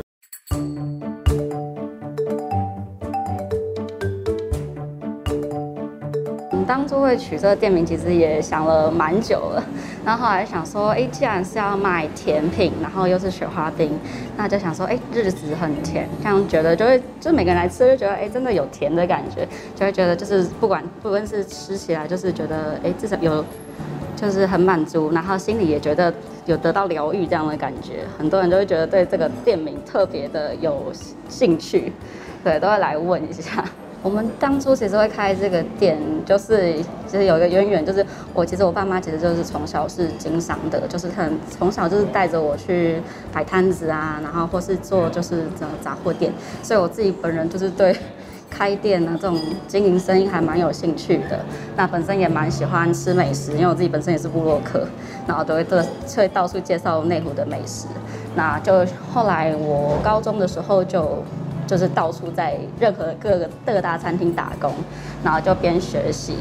当初会取这个店名，其实也想了蛮久了。然后后来想说，哎，既然是要卖甜品，然后又是雪花冰，那就想说，哎，日子很甜，这样觉得就会，就每个人来吃就觉得，哎，真的有甜的感觉，就会觉得就是不管不论是吃起来，就是觉得，哎，至少有，就是很满足，然后心里也觉得有得到疗愈这样的感觉。很多人都会觉得对这个店名特别的有兴趣，对，都会来问一下。我们当初其实会开这个店，就是其实有一个渊源，就是我其实我爸妈其实就是从小是经商的，就是很从小就是带着我去摆摊子啊，然后或是做就是这种杂货店，所以我自己本人就是对开店呢这种经营生意还蛮有兴趣的。那本身也蛮喜欢吃美食，因为我自己本身也是部落客，然后都会到会到处介绍内湖的美食。那就后来我高中的时候就。就是到处在任何各个各大餐厅打工，然后就边学习。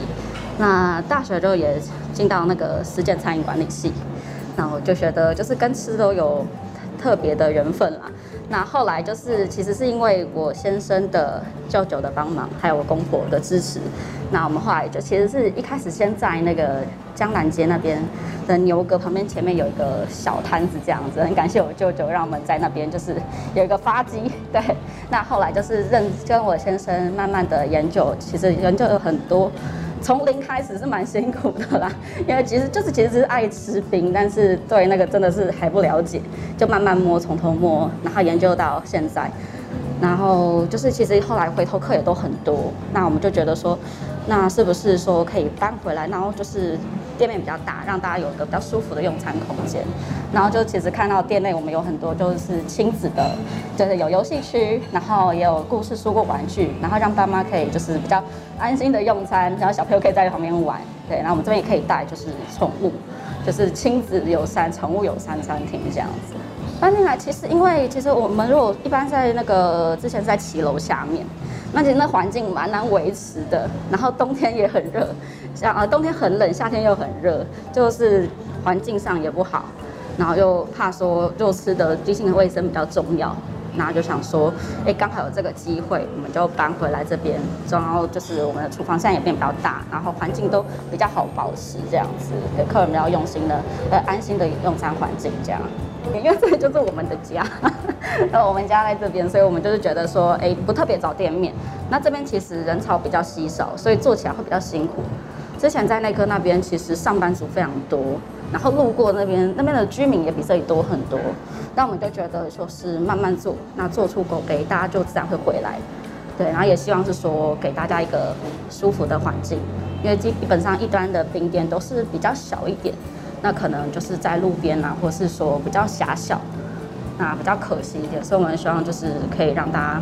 那大学就也进到那个实践餐饮管理系，然后就觉得就是跟吃都有特别的缘分啦。那后来就是其实是因为我先生的舅舅的帮忙，还有我公婆的支持。那我们后来就其实是一开始先在那个江南街那边的牛阁旁边前面有一个小摊子这样子，很感谢我舅舅让我们在那边就是有一个发迹。对，那后来就是认跟我先生慢慢的研究，其实研究有很多。从零开始是蛮辛苦的啦，因为其实就是其实是爱吃冰，但是对那个真的是还不了解，就慢慢摸，从头摸，然后研究到现在，然后就是其实后来回头客也都很多，那我们就觉得说，那是不是说可以搬回来，然后就是。店面比较大，让大家有一个比较舒服的用餐空间。然后就其实看到店内我们有很多就是亲子的，就是有游戏区，然后也有故事书或玩具，然后让爸妈可以就是比较安心的用餐，然后小朋友可以在旁边玩。对，然后我们这边也可以带就是宠物，就是亲子有三、宠物有三餐厅这样子。搬进来其实因为其实我们如果一般在那个之前在骑楼下面，那其实那环境蛮难维持的，然后冬天也很热，像呃冬天很冷，夏天又很热，就是环境上也不好，然后又怕说就吃的居心的卫生比较重要。然后就想说，哎，刚好有这个机会，我们就搬回来这边。然后就是我们的厨房现在也变比较大，然后环境都比较好保持，这样子给客人比较用心的、呃安心的用餐环境这样。因为这里就是我们的家，那我们家在这边，所以我们就是觉得说，哎，不特别找店面。那这边其实人潮比较稀少，所以做起来会比较辛苦。之前在内科那边，其实上班族非常多。然后路过那边，那边的居民也比这里多很多，那我们就觉得说是慢慢做，那做出口碑，大家就自然会回来，对，然后也希望是说给大家一个舒服的环境，因为基本上一端的冰店都是比较小一点，那可能就是在路边啊，或是说比较狭小，那比较可惜一点，所以我们希望就是可以让大家。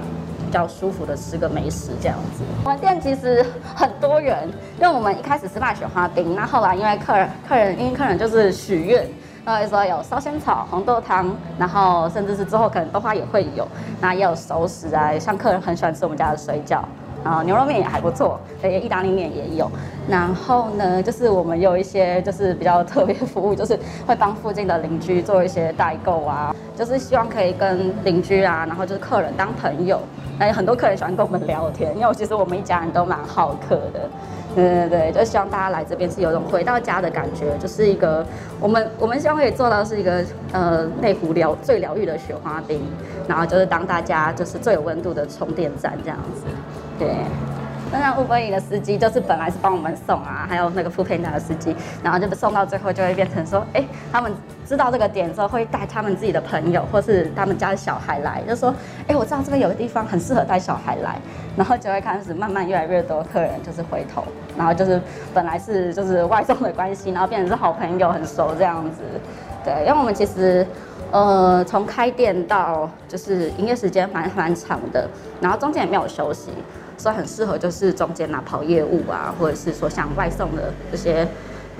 比较舒服的吃个美食这样子。我们店其实很多人，因为我们一开始是卖雪花冰，那后来因为客人客人因为客人就是许愿，然后说有烧仙草、红豆汤，然后甚至是之后可能豆花也会有，那也有熟食啊，像客人很喜欢吃我们家的水饺。啊牛肉面也还不错，对，意大利面也有。然后呢，就是我们有一些就是比较特别服务，就是会帮附近的邻居做一些代购啊，就是希望可以跟邻居啊，然后就是客人当朋友。那有很多客人喜欢跟我们聊天，因为其实我们一家人都蛮好客的。对对对，就希望大家来这边是有种回到家的感觉，就是一个我们我们希望可以做到是一个呃内湖疗最疗愈的雪花冰，然后就是当大家就是最有温度的充电站这样子。对，那像 Uber 的司机就是本来是帮我们送啊，还有那个 foodpanda 的司机，然后就送到最后就会变成说，哎，他们知道这个点之后会带他们自己的朋友或是他们家的小孩来，就说，哎，我知道这边有个地方很适合带小孩来，然后就会开始慢慢越来越多客人就是回头，然后就是本来是就是外送的关系，然后变成是好朋友很熟这样子，对，因为我们其实。呃，从开店到就是营业时间蛮蛮长的，然后中间也没有休息，所以很适合就是中间拿跑业务啊，或者是说像外送的这些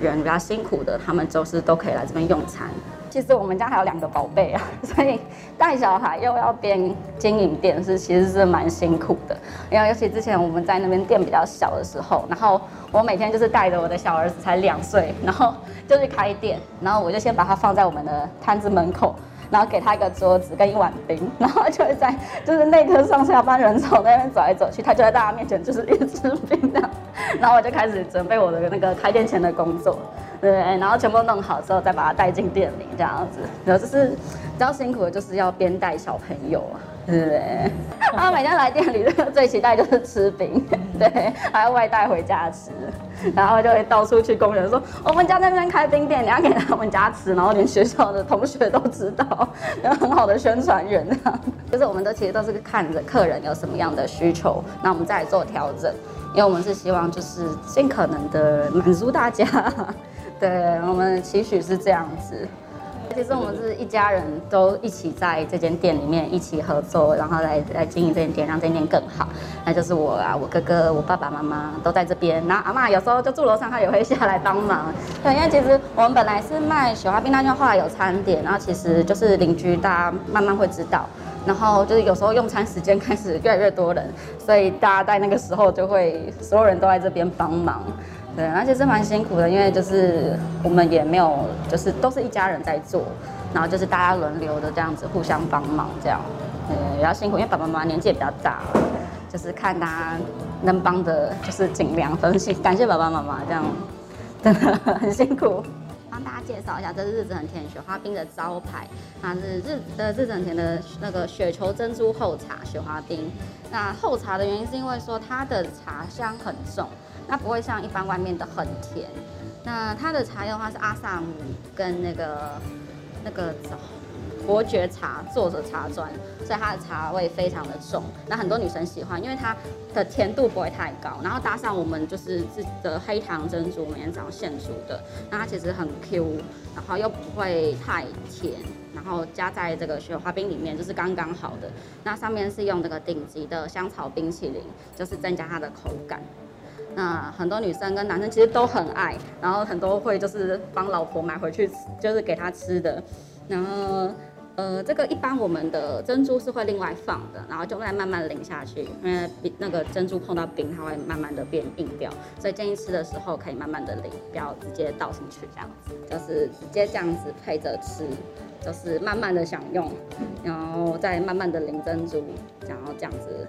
人比较辛苦的，他们就是都可以来这边用餐。其实我们家还有两个宝贝啊，所以带小孩又要边经营店是其实是蛮辛苦的。因为尤其之前我们在那边店比较小的时候，然后我每天就是带着我的小儿子才两岁，然后就去开店，然后我就先把它放在我们的摊子门口。然后给他一个桌子跟一碗冰，然后就会在就是内科上下班人潮那边走来走去，他就在大家面前就是一直冰这样，然后我就开始准备我的那个开店前的工作，对，然后全部弄好之后再把他带进店里这样子，然后就是比较辛苦的就是要边带小朋友。对，他每天来店里最期待就是吃饼，对，还要外带回家吃，然后就会到处去公园说，我们家那边开冰店，你要给他们家吃，然后连学校的同学都知道，有很好的宣传员这样。就是我们都其实都是看着客人有什么样的需求，那我们再来做调整，因为我们是希望就是尽可能的满足大家，对，我们期许是这样子。其实我们是一家人都一起在这间店里面一起合作，然后来来经营这间店，让这间店更好。那就是我啊，我哥哥、我爸爸妈妈都在这边。然后阿妈有时候就住楼上，她也会下来帮忙。对，因为其实我们本来是卖雪花冰，那就后来有餐点，然后其实就是邻居大家慢慢会知道。然后就是有时候用餐时间开始越来越多人，所以大家在那个时候就会所有人都在这边帮忙。对，而且是蛮辛苦的，因为就是我们也没有，就是都是一家人在做，然后就是大家轮流的这样子互相帮忙，这样，对，比较辛苦，因为爸爸妈妈年纪也比较大，就是看大家能帮的，就是尽量分析。感谢爸爸妈妈，这样真的很辛苦。帮大家介绍一下，这是日子很甜雪花冰的招牌，它是日的日子很甜的那个雪球珍珠厚茶雪花冰。那厚茶的原因是因为说它的茶香很重。它不会像一般外面的很甜，那它的茶叶的话是阿萨姆跟那个那个伯爵茶做的茶砖，所以它的茶味非常的重。那很多女生喜欢，因为它的甜度不会太高，然后搭上我们就是自己的黑糖珍珠，每天早上现煮的，那它其实很 Q，然后又不会太甜，然后加在这个雪花冰里面就是刚刚好的。那上面是用这个顶级的香草冰淇淋，就是增加它的口感。那很多女生跟男生其实都很爱，然后很多会就是帮老婆买回去，就是给她吃的。然后，呃，这个一般我们的珍珠是会另外放的，然后就会慢慢淋下去，因为那个珍珠碰到冰，它会慢慢的变硬掉，所以建议吃的时候可以慢慢的淋，不要直接倒进去这样子，就是直接这样子配着吃。就是慢慢的享用，然后再慢慢的淋珍珠，然后这样子，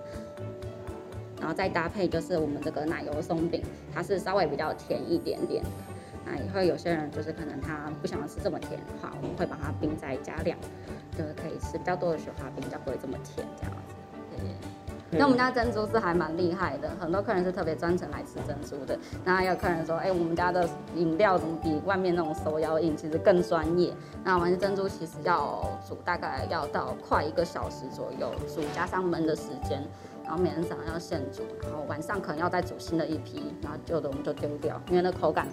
然后再搭配就是我们这个奶油松饼，它是稍微比较甜一点点的。那也会有些人就是可能他不想要吃这么甜的话，我们会把它冰再加量，就是可以吃比较多的雪花冰，比较不会这么甜这样子。对。那我们家珍珠是还蛮厉害的，很多客人是特别专程来吃珍珠的。然后还有客人说，哎、欸，我们家的饮料怎么比外面那种手摇饮其实更专业？那我们珍珠其实要煮大概要到快一个小时左右，煮加上焖的时间，然后每天早上要现煮，然后晚上可能要再煮新的一批，然后旧的我们就丢掉，因为那口感。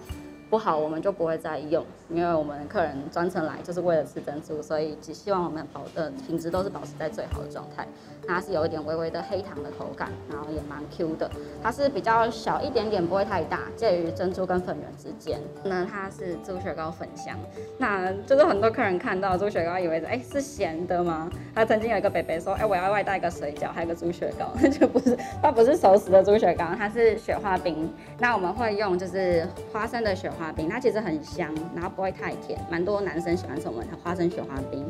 不好，我们就不会再用，因为我们客人专程来就是为了吃珍珠，所以只希望我们保的品质都是保持在最好的状态。它是有一点微微的黑糖的口感，然后也蛮 Q 的。它是比较小一点点，不会太大，介于珍珠跟粉圆之间。那它是猪血糕粉香，那就是很多客人看到猪血糕以为哎、是咸的吗？他曾经有一个北北说，哎、我要外带一个水饺，还有个猪血糕，那就不是，它不是熟食的猪血糕，它是雪花冰。那我们会用就是花生的雪。花冰它其实很香，然后不会太甜，蛮多男生喜欢吃我们的花生雪花冰，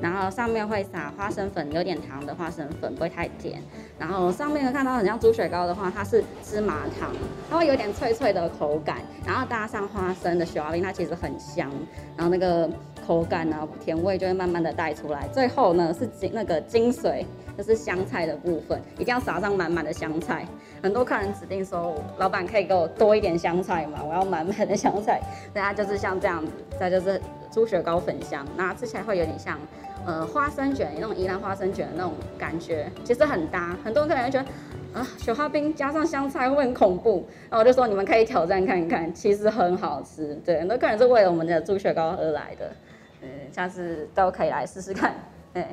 然后上面会撒花生粉，有点糖的花生粉，不会太甜。然后上面看到很像猪血糕的话，它是芝麻糖，它会有点脆脆的口感，然后搭上花生的雪花冰，它其实很香，然后那个口感啊甜味就会慢慢的带出来。最后呢是精那个精髓。就是香菜的部分，一定要撒上满满的香菜。很多客人指定说，老板可以给我多一点香菜嘛？我要满满的香菜。大家就是像这样子，再就是猪血糕粉香，那吃起来会有点像，呃，花生卷那种宜兰花生卷的那种感觉，其实很搭。很多客人觉得，啊，雪花冰加上香菜会不会很恐怖？那我就说你们可以挑战看一看，其实很好吃。对，很多客人是为了我们的猪血糕而来的，嗯，下次都可以来试试看，对。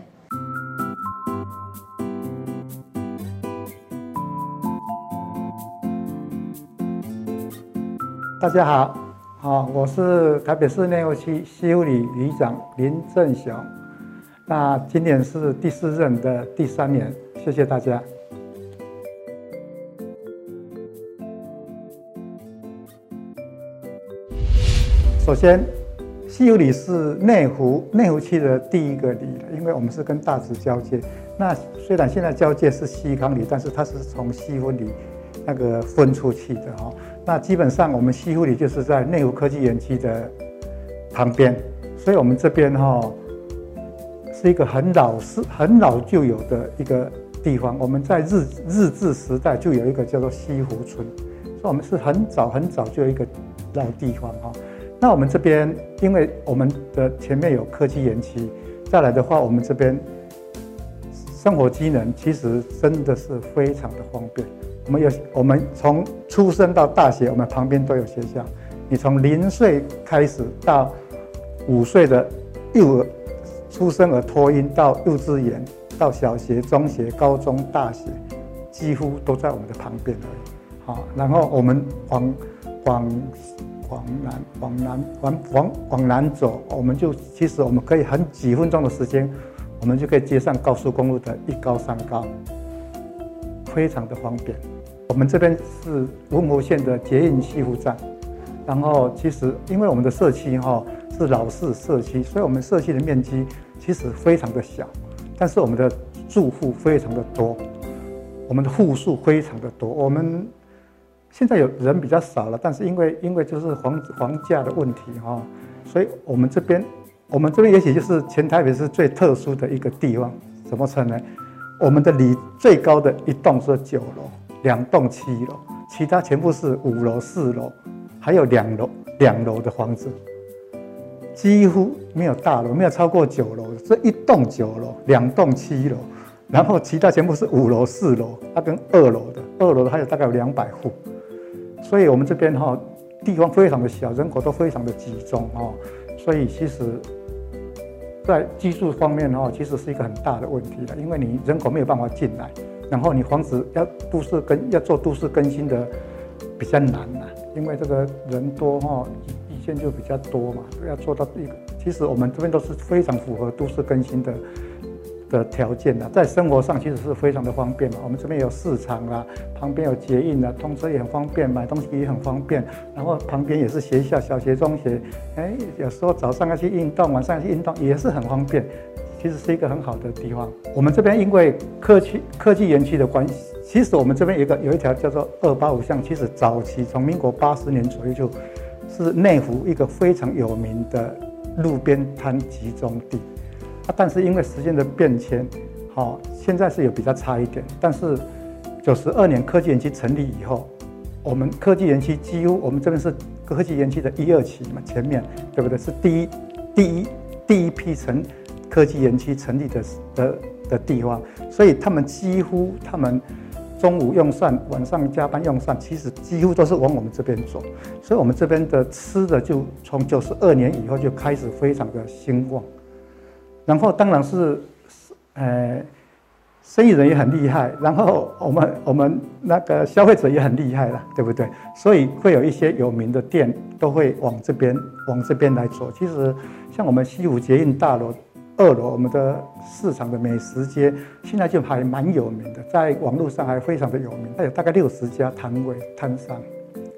大家好，好，我是台北市内湖区西湖里里长林正雄。那今年是第四任的第三年，谢谢大家。首先，西湖里是内湖内湖区的第一个里，因为我们是跟大直交界。那虽然现在交界是西康里，但是它是从西湖里那个分出去的哈。那基本上我们西湖里就是在内湖科技园区的旁边，所以我们这边哈是一个很老是、很老旧有的一个地方。我们在日日治时代就有一个叫做西湖村，所以我们是很早很早就有一个老地方哈。那我们这边因为我们的前面有科技园区，再来的话，我们这边生活机能其实真的是非常的方便。我们有，我们从出生到大学，我们旁边都有学校。你从零岁开始到五岁的幼儿出生而托婴到幼稚园，到小学、中学、高中、大学，几乎都在我们的旁边而已。好，然后我们往往往南往南往往往南走，我们就其实我们可以很几分钟的时间，我们就可以接上高速公路的一高三高，非常的方便。我们这边是文湖线的捷运西湖站，然后其实因为我们的社区哈是老式社区，所以我们社区的面积其实非常的小，但是我们的住户非常的多，我们的户数非常的多。我们现在有人比较少了，但是因为因为就是房房价的问题哈，所以我们这边我们这边也许就是全台北市最特殊的一个地方，怎么称呢？我们的里最高的一栋是九楼。两栋七楼，其他全部是五楼、四楼，还有两楼两楼的房子，几乎没有大楼，没有超过九楼。这一栋九楼，两栋七楼，然后其他全部是五楼、四楼，它跟二楼的，二楼的还有大概有两百户。所以我们这边哈地方非常的小，人口都非常的集中哦，所以其实，在居住方面哈，其实是一个很大的问题的，因为你人口没有办法进来。然后你房子要都市更要做都市更新的比较难呐，因为这个人多哈，意见就比较多嘛，要做到一个。其实我们这边都是非常符合都市更新的的条件的，在生活上其实是非常的方便嘛。我们这边有市场啊，旁边有捷运啊，通车也很方便，买东西也很方便。然后旁边也是学校，小学、中学，哎，有时候早上要去运动，晚上要去运动也是很方便。其实是一个很好的地方。我们这边因为科技科技园区的关系，其实我们这边有一个有一条叫做二八五巷，其实早期从民国八十年左右就是内湖一个非常有名的路边摊集中地。啊，但是因为时间的变迁，好，现在是有比较差一点。但是九十二年科技园区成立以后，我们科技园区几乎我们这边是科技园区的一二期嘛，前面对不对？是第一第一第一批成。科技园区成立的的的地方，所以他们几乎他们中午用膳，晚上加班用膳，其实几乎都是往我们这边走。所以，我们这边的吃的就从九十二年以后就开始非常的兴旺。然后，当然是，呃，生意人也很厉害，然后我们我们那个消费者也很厉害了，对不对？所以会有一些有名的店都会往这边往这边来走。其实，像我们西湖捷运大楼。二楼我们的市场的美食街现在就还蛮有名的，在网络上还非常的有名，它有大概六十家摊位摊商，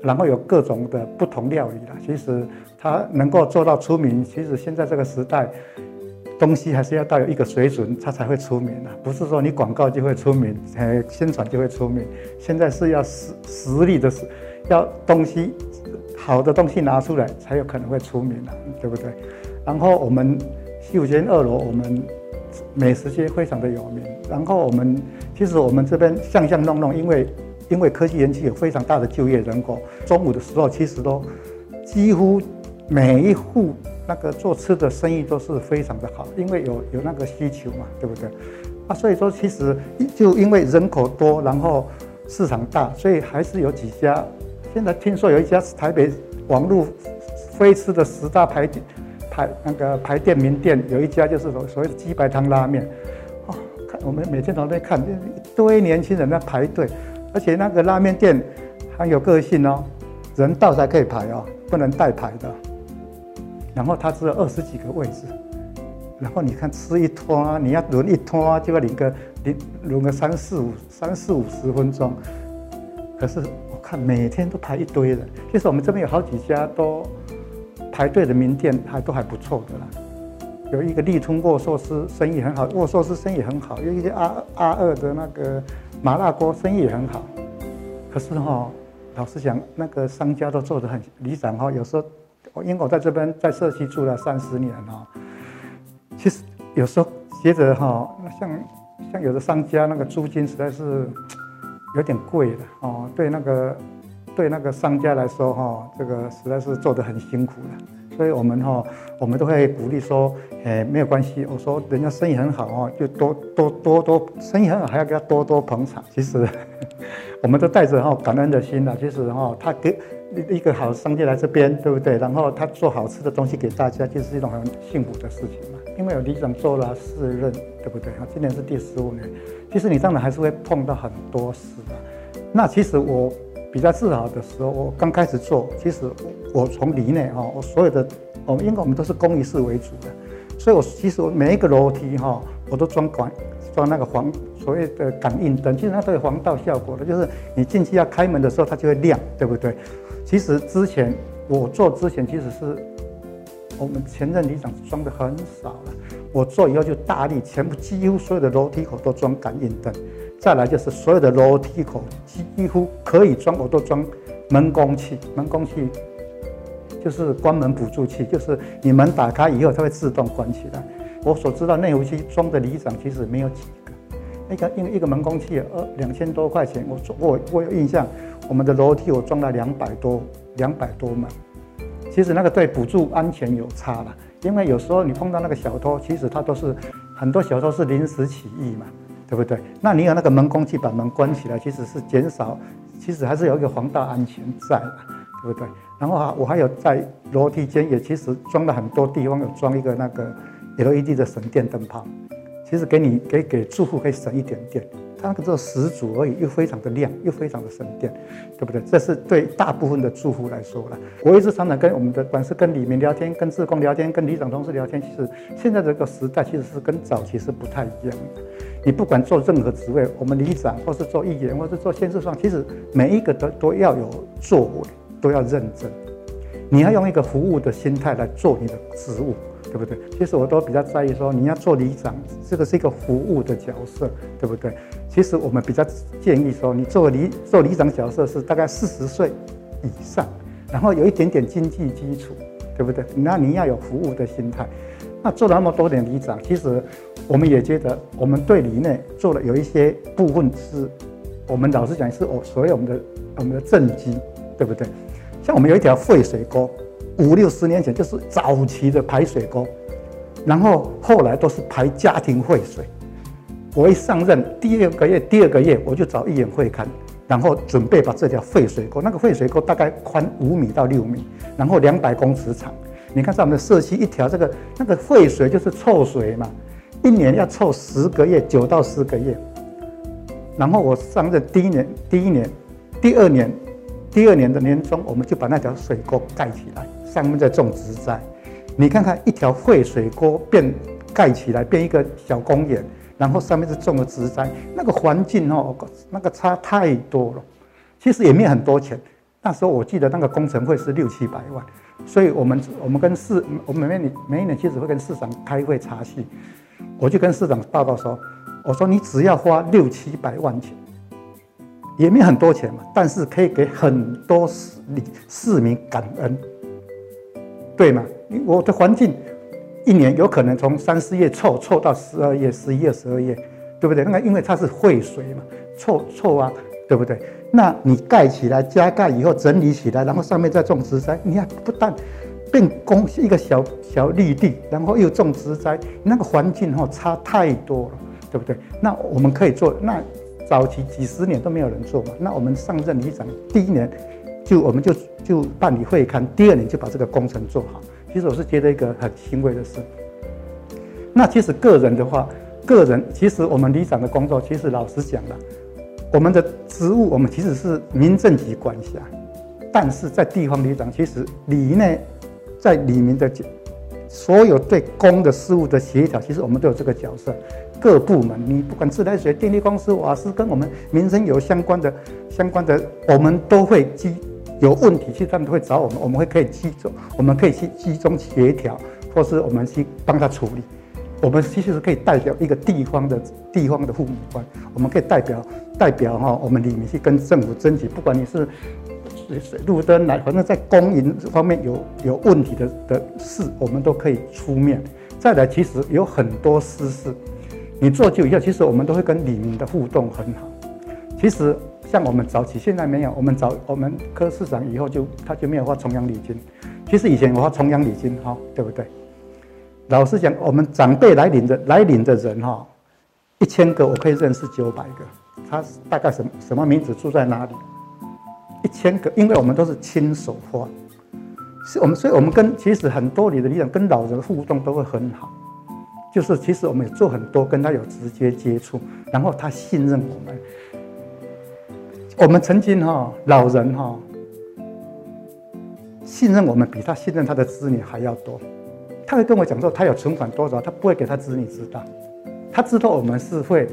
然后有各种的不同料理啦。其实它能够做到出名，其实现在这个时代，东西还是要到有一个水准，它才会出名的，不是说你广告就会出名，呃，宣传就会出名。现在是要实实力的，是要东西好的东西拿出来，才有可能会出名的，对不对？然后我们。西湖街二楼，我们美食街非常的有名。然后我们其实我们这边巷巷弄弄，因为因为科技园区有非常大的就业人口，中午的时候其实都几乎每一户那个做吃的生意都是非常的好，因为有有那个需求嘛，对不对？啊，所以说其实就因为人口多，然后市场大，所以还是有几家。现在听说有一家是台北网络飞吃的十大牌店。排那个排店名店有一家就是所所谓的鸡白汤拉面，哦，看我们每天都在看一堆年轻人在排队，而且那个拉面店很有个性哦，人到才可以排哦，不能代排的。然后它只有二十几个位置，然后你看吃一摊，你要轮一摊就要轮个轮轮个三四五三四五十分钟，可是我看每天都排一堆人，其实我们这边有好几家都。排队的名店还都还不错的啦，有一个立春握寿司生意很好，握寿司生意很好，有一些阿阿二的那个麻辣锅生意也很好。可是哈、哦，老实讲，那个商家都做得很理想哈。有时候，因为我在这边在社区住了三十年哈，其实有时候觉得哈，像像有的商家那个租金实在是有点贵的哦，对那个。对那个商家来说，哈，这个实在是做得很辛苦的，所以我们哈，我们都会鼓励说，哎，没有关系。我说人家生意很好哦，就多多多多生意很好，还要给他多多捧场。其实，我们都带着哈感恩的心呐。其实哈，他给一个好商家来这边，对不对？然后他做好吃的东西给大家，就是一种很幸福的事情嘛。因为有里长做了四任，对不对？哈，今年是第十五年。其实你当然还是会碰到很多事的。那其实我。比较自豪的时候，我刚开始做，其实我从里内哈，我所有的，我们因为我们都是公益式为主的，所以我其实我每一个楼梯哈，我都装管装那个黄所谓的感应灯，其实它都有防盗效果的，就是你进去要开门的时候，它就会亮，对不对？其实之前我做之前，其实是我们前任里长装的很少了，我做以后就大力，全部几乎所有的楼梯口都装感应灯。再来就是所有的楼梯口几乎可以装，我都装门工器。门工器就是关门辅助器，就是你门打开以后，它会自动关起来。我所知道内湖区装的里长其实没有几个。那个因为一个门工器二两千多块钱，我我我有印象，我们的楼梯我装了两百多两百多门。其实那个对辅助安全有差了，因为有时候你碰到那个小偷，其实他都是很多小偷是临时起意嘛。对不对？那你有那个门工器把门关起来，其实是减少，其实还是有一个防盗安全在，对不对？然后啊，我还有在楼梯间也其实装了很多地方有装一个那个 LED 的省电灯泡，其实给你给给住户可以省一点电，它那个只有十组而已，又非常的亮，又非常的省电，对不对？这是对大部分的住户来说了。我一直常常跟我们的，管是跟里民聊天，跟志工聊天，跟里长同事聊天，其实现在这个时代其实是跟早期是不太一样的。你不管做任何职位，我们里长或是做议员，或是做县市长，其实每一个都都要有作为，都要认真。你要用一个服务的心态来做你的职务。对不对？其实我都比较在意说，你要做里长，这个是一个服务的角色，对不对？其实我们比较建议说，你做里做里长角色是大概四十岁以上，然后有一点点经济基础，对不对？那你要有服务的心态。那做了那么多年里长，其实我们也觉得，我们对里内做了有一些部分是，我们老实讲是我所有我们的我们的政绩，对不对？像我们有一条废水沟。五六十年前就是早期的排水沟，然后后来都是排家庭废水。我一上任第二个月，第二个月我就找一眼会勘，然后准备把这条废水沟，那个废水沟大概宽五米到六米，然后两百公尺长。你看在我们的社区一条这个那个废水就是臭水嘛，一年要臭十个月，九到十个月。然后我上任第一年，第一年，第二年，第二年的年终，我们就把那条水沟盖起来。上面在种植栽，你看看一条废水沟变盖起来变一个小公园，然后上面是种的植栽，那个环境哦，那个差太多了。其实也没有很多钱，那时候我记得那个工程费是六七百万，所以我们我们跟市，我们每年每一年其实会跟市长开会查询，我就跟市长报告说，我说你只要花六七百万钱，也没很多钱嘛，但是可以给很多市市民感恩。对嘛？我的环境一年有可能从三四月臭臭到十二月、十一月、十二月，对不对？那个因为它是废水嘛，臭臭啊，对不对？那你盖起来加盖以后整理起来，然后上面再种植栽，你看不但变工一个小小绿地，然后又种植栽，那个环境哈差太多了，对不对？那我们可以做，那早期几十年都没有人做嘛，那我们上任里长第一年。就我们就就办理会刊，第二年就把这个工程做好。其实我是觉得一个很欣慰的事。那其实个人的话，个人其实我们里长的工作，其实老实讲了，我们的职务我们其实是民政局管辖，但是在地方里长，其实里内在里面的所有对公的事务的协调，其实我们都有这个角色。各部门，你不管自来水、电力公司、瓦斯，跟我们民生有相关的、相关的，我们都会集。有问题，其实他们都会找我们，我们会可以集中，我们可以去集中协调，或是我们去帮他处理。我们其实是可以代表一个地方的地方的父母官，我们可以代表代表哈，我们里面去跟政府争取，不管你是路灯来，反正在公营方面有有问题的的事，我们都可以出面。再来，其实有很多私事，你做久以后，其实我们都会跟里面的互动很好。其实。像我们早期，现在没有。我们早我们柯市长以后就他就没有发重阳礼金。其实以前我发重阳礼金哈，对不对？老实讲，我们长辈来领的来领的人哈，一千个我可以认识九百个。他大概什么什么名字住在哪里？一千个，因为我们都是亲手画，是我们所以我们跟其实很多你的理想跟老人互动都会很好。就是其实我们也做很多跟他有直接接触，然后他信任我们。我们曾经哈老人哈信任我们，比他信任他的子女还要多。他会跟我讲说，他有存款多少，他不会给他子女知道。他知道我们是会，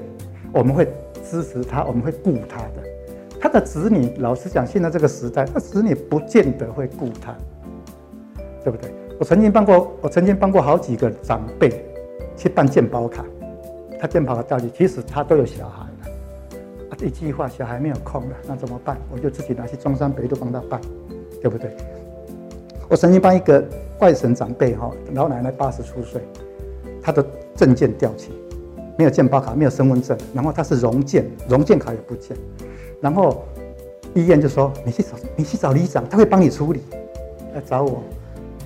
我们会支持他，我们会顾他的。他的子女，老实讲，现在这个时代，他子女不见得会顾他，对不对？我曾经帮过，我曾经帮过好几个长辈去办健保卡，他健保卡到底，其实他都有小孩。一句话，小孩没有空了，那怎么办？我就自己拿去中山北路帮他办，对不对？我曾经帮一个外省长辈哈，老奶奶八十出岁，她的证件掉期，没有健保卡，没有身份证，然后她是荣健，荣健卡也不见，然后医院就说你去找你去找里长，他会帮你处理，来找我，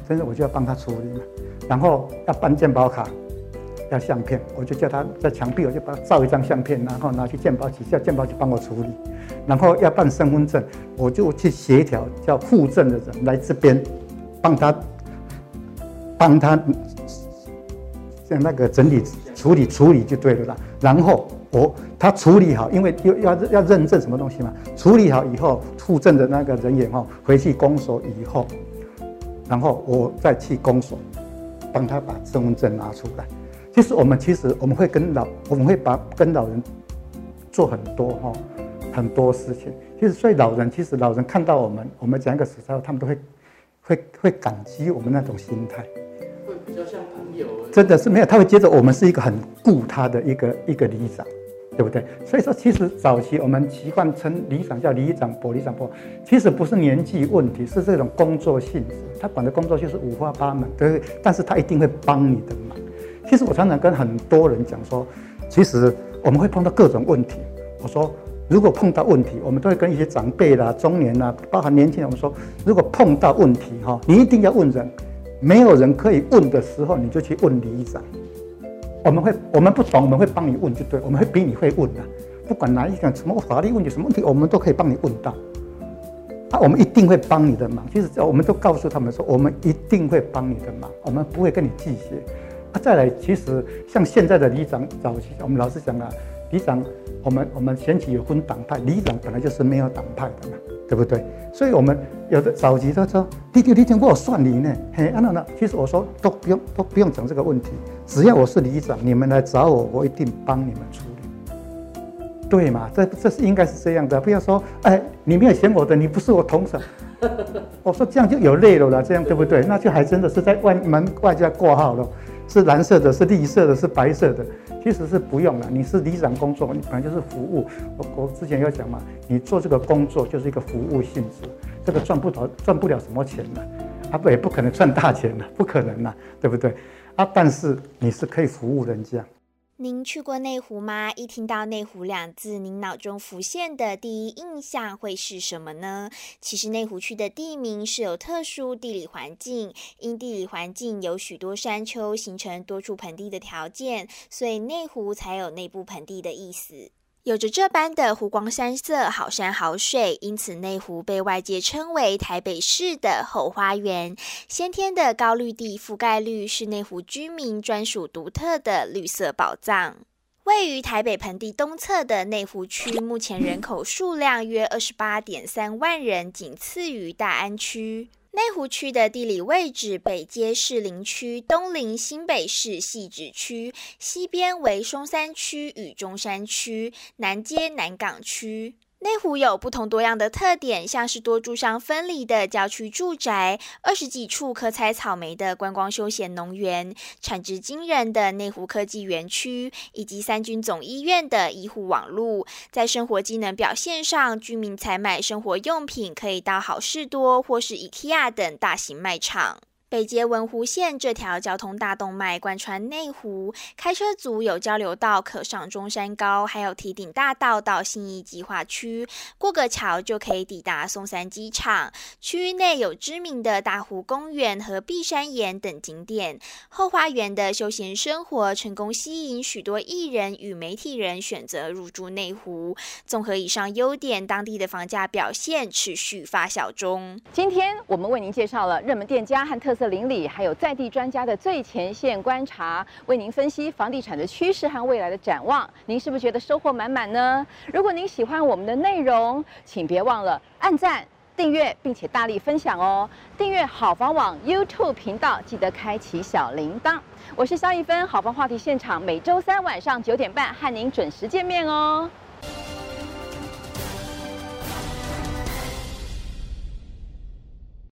真的我就要帮他处理嘛，然后要办健保卡。要相片，我就叫他在墙壁，我就把他照一张相片，然后拿去健保局，叫健保局帮我处理。然后要办身份证，我就去协调叫户政的人来这边帮他帮他像那个整理处理处理就对了啦。然后我他处理好，因为要要要认证什么东西嘛，处理好以后，户政的那个人员哈回去公所以后，然后我再去公所帮他把身份证拿出来。其实我们其实我们会跟老我们会把跟老人做很多哈很多事情。其实所以老人其实老人看到我们我们讲一个实在话，他们都会会会感激我们那种心态。比较像朋友。真的是没有，他会觉得我们是一个很顾他的一个一个里长。对不对？所以说，其实早期我们习惯称里长叫里长伯、里长伯，其实不是年纪问题，是这种工作性质。他管的工作就是五花八门，对不对？但是他一定会帮你的忙。其实我常常跟很多人讲说，其实我们会碰到各种问题。我说，如果碰到问题，我们都会跟一些长辈啦、中年啦，包含年轻人，我们说，如果碰到问题哈，你一定要问人，没有人可以问的时候，你就去问里长。我们会，我们不懂，我们会帮你问就对，我们会比你会问的，不管哪一个什么法律问题、什么问题，我们都可以帮你问到。啊，我们一定会帮你的忙。其实我们都告诉他们说，我们一定会帮你的忙，我们不会跟你计较。啊，再来，其实像现在的里长早期，我们老师讲啊，里长，我们我们选举有分党派，里长本来就是没有党派的嘛。对不对？所以我们有的早期他说：“弟弟，你听我算你呢？”嘿，啊那那，其实我说都不用都不用讲这个问题，只要我是里长，你们来找我，我一定帮你们处理，对嘛？这这是应该是这样的，不要说哎，你没有选我的，你不是我同事。我说这样就有泪了啦，这样对不对？那就还真的是在外门外加挂号了，是蓝色的，是绿色的，是白色的。其实是不用了，你是离散工作，你本来就是服务。我我之前有讲嘛，你做这个工作就是一个服务性质，这个赚不到赚不了什么钱的，啊不也不可能赚大钱的，不可能的，对不对？啊，但是你是可以服务人家。您去过内湖吗？一听到内湖两字，您脑中浮现的第一印象会是什么呢？其实内湖区的地名是有特殊地理环境，因地理环境有许多山丘，形成多处盆地的条件，所以内湖才有内部盆地的意思。有着这般的湖光山色、好山好水，因此内湖被外界称为台北市的后花园。先天的高绿地覆盖率是内湖居民专属独特的绿色宝藏。位于台北盆地东侧的内湖区，目前人口数量约二十八点三万人，仅次于大安区。内湖区的地理位置，北接士林区，东临新北市汐止区，西边为松山区与中山区，南接南港区。内湖有不同多样的特点，像是多住商分离的郊区住宅，二十几处可采草莓的观光休闲农园，产值惊人的内湖科技园区，以及三军总医院的医护网路。在生活机能表现上，居民采买生活用品可以到好事多或是 IKEA 等大型卖场。北捷文湖线这条交通大动脉贯穿内湖，开车族有交流道可上中山高，还有提顶大道到信义计划区，过个桥就可以抵达松山机场。区域内有知名的大湖公园和碧山岩等景点。后花园的休闲生活成功吸引许多艺人与媒体人选择入住内湖。综合以上优点，当地的房价表现持续发酵中。今天我们为您介绍了热门店家和特色。邻里还有在地专家的最前线观察，为您分析房地产的趋势和未来的展望。您是不是觉得收获满满呢？如果您喜欢我们的内容，请别忘了按赞、订阅，并且大力分享哦。订阅好房网 YouTube 频道，记得开启小铃铛。我是萧一芬，好房话题现场每周三晚上九点半和您准时见面哦。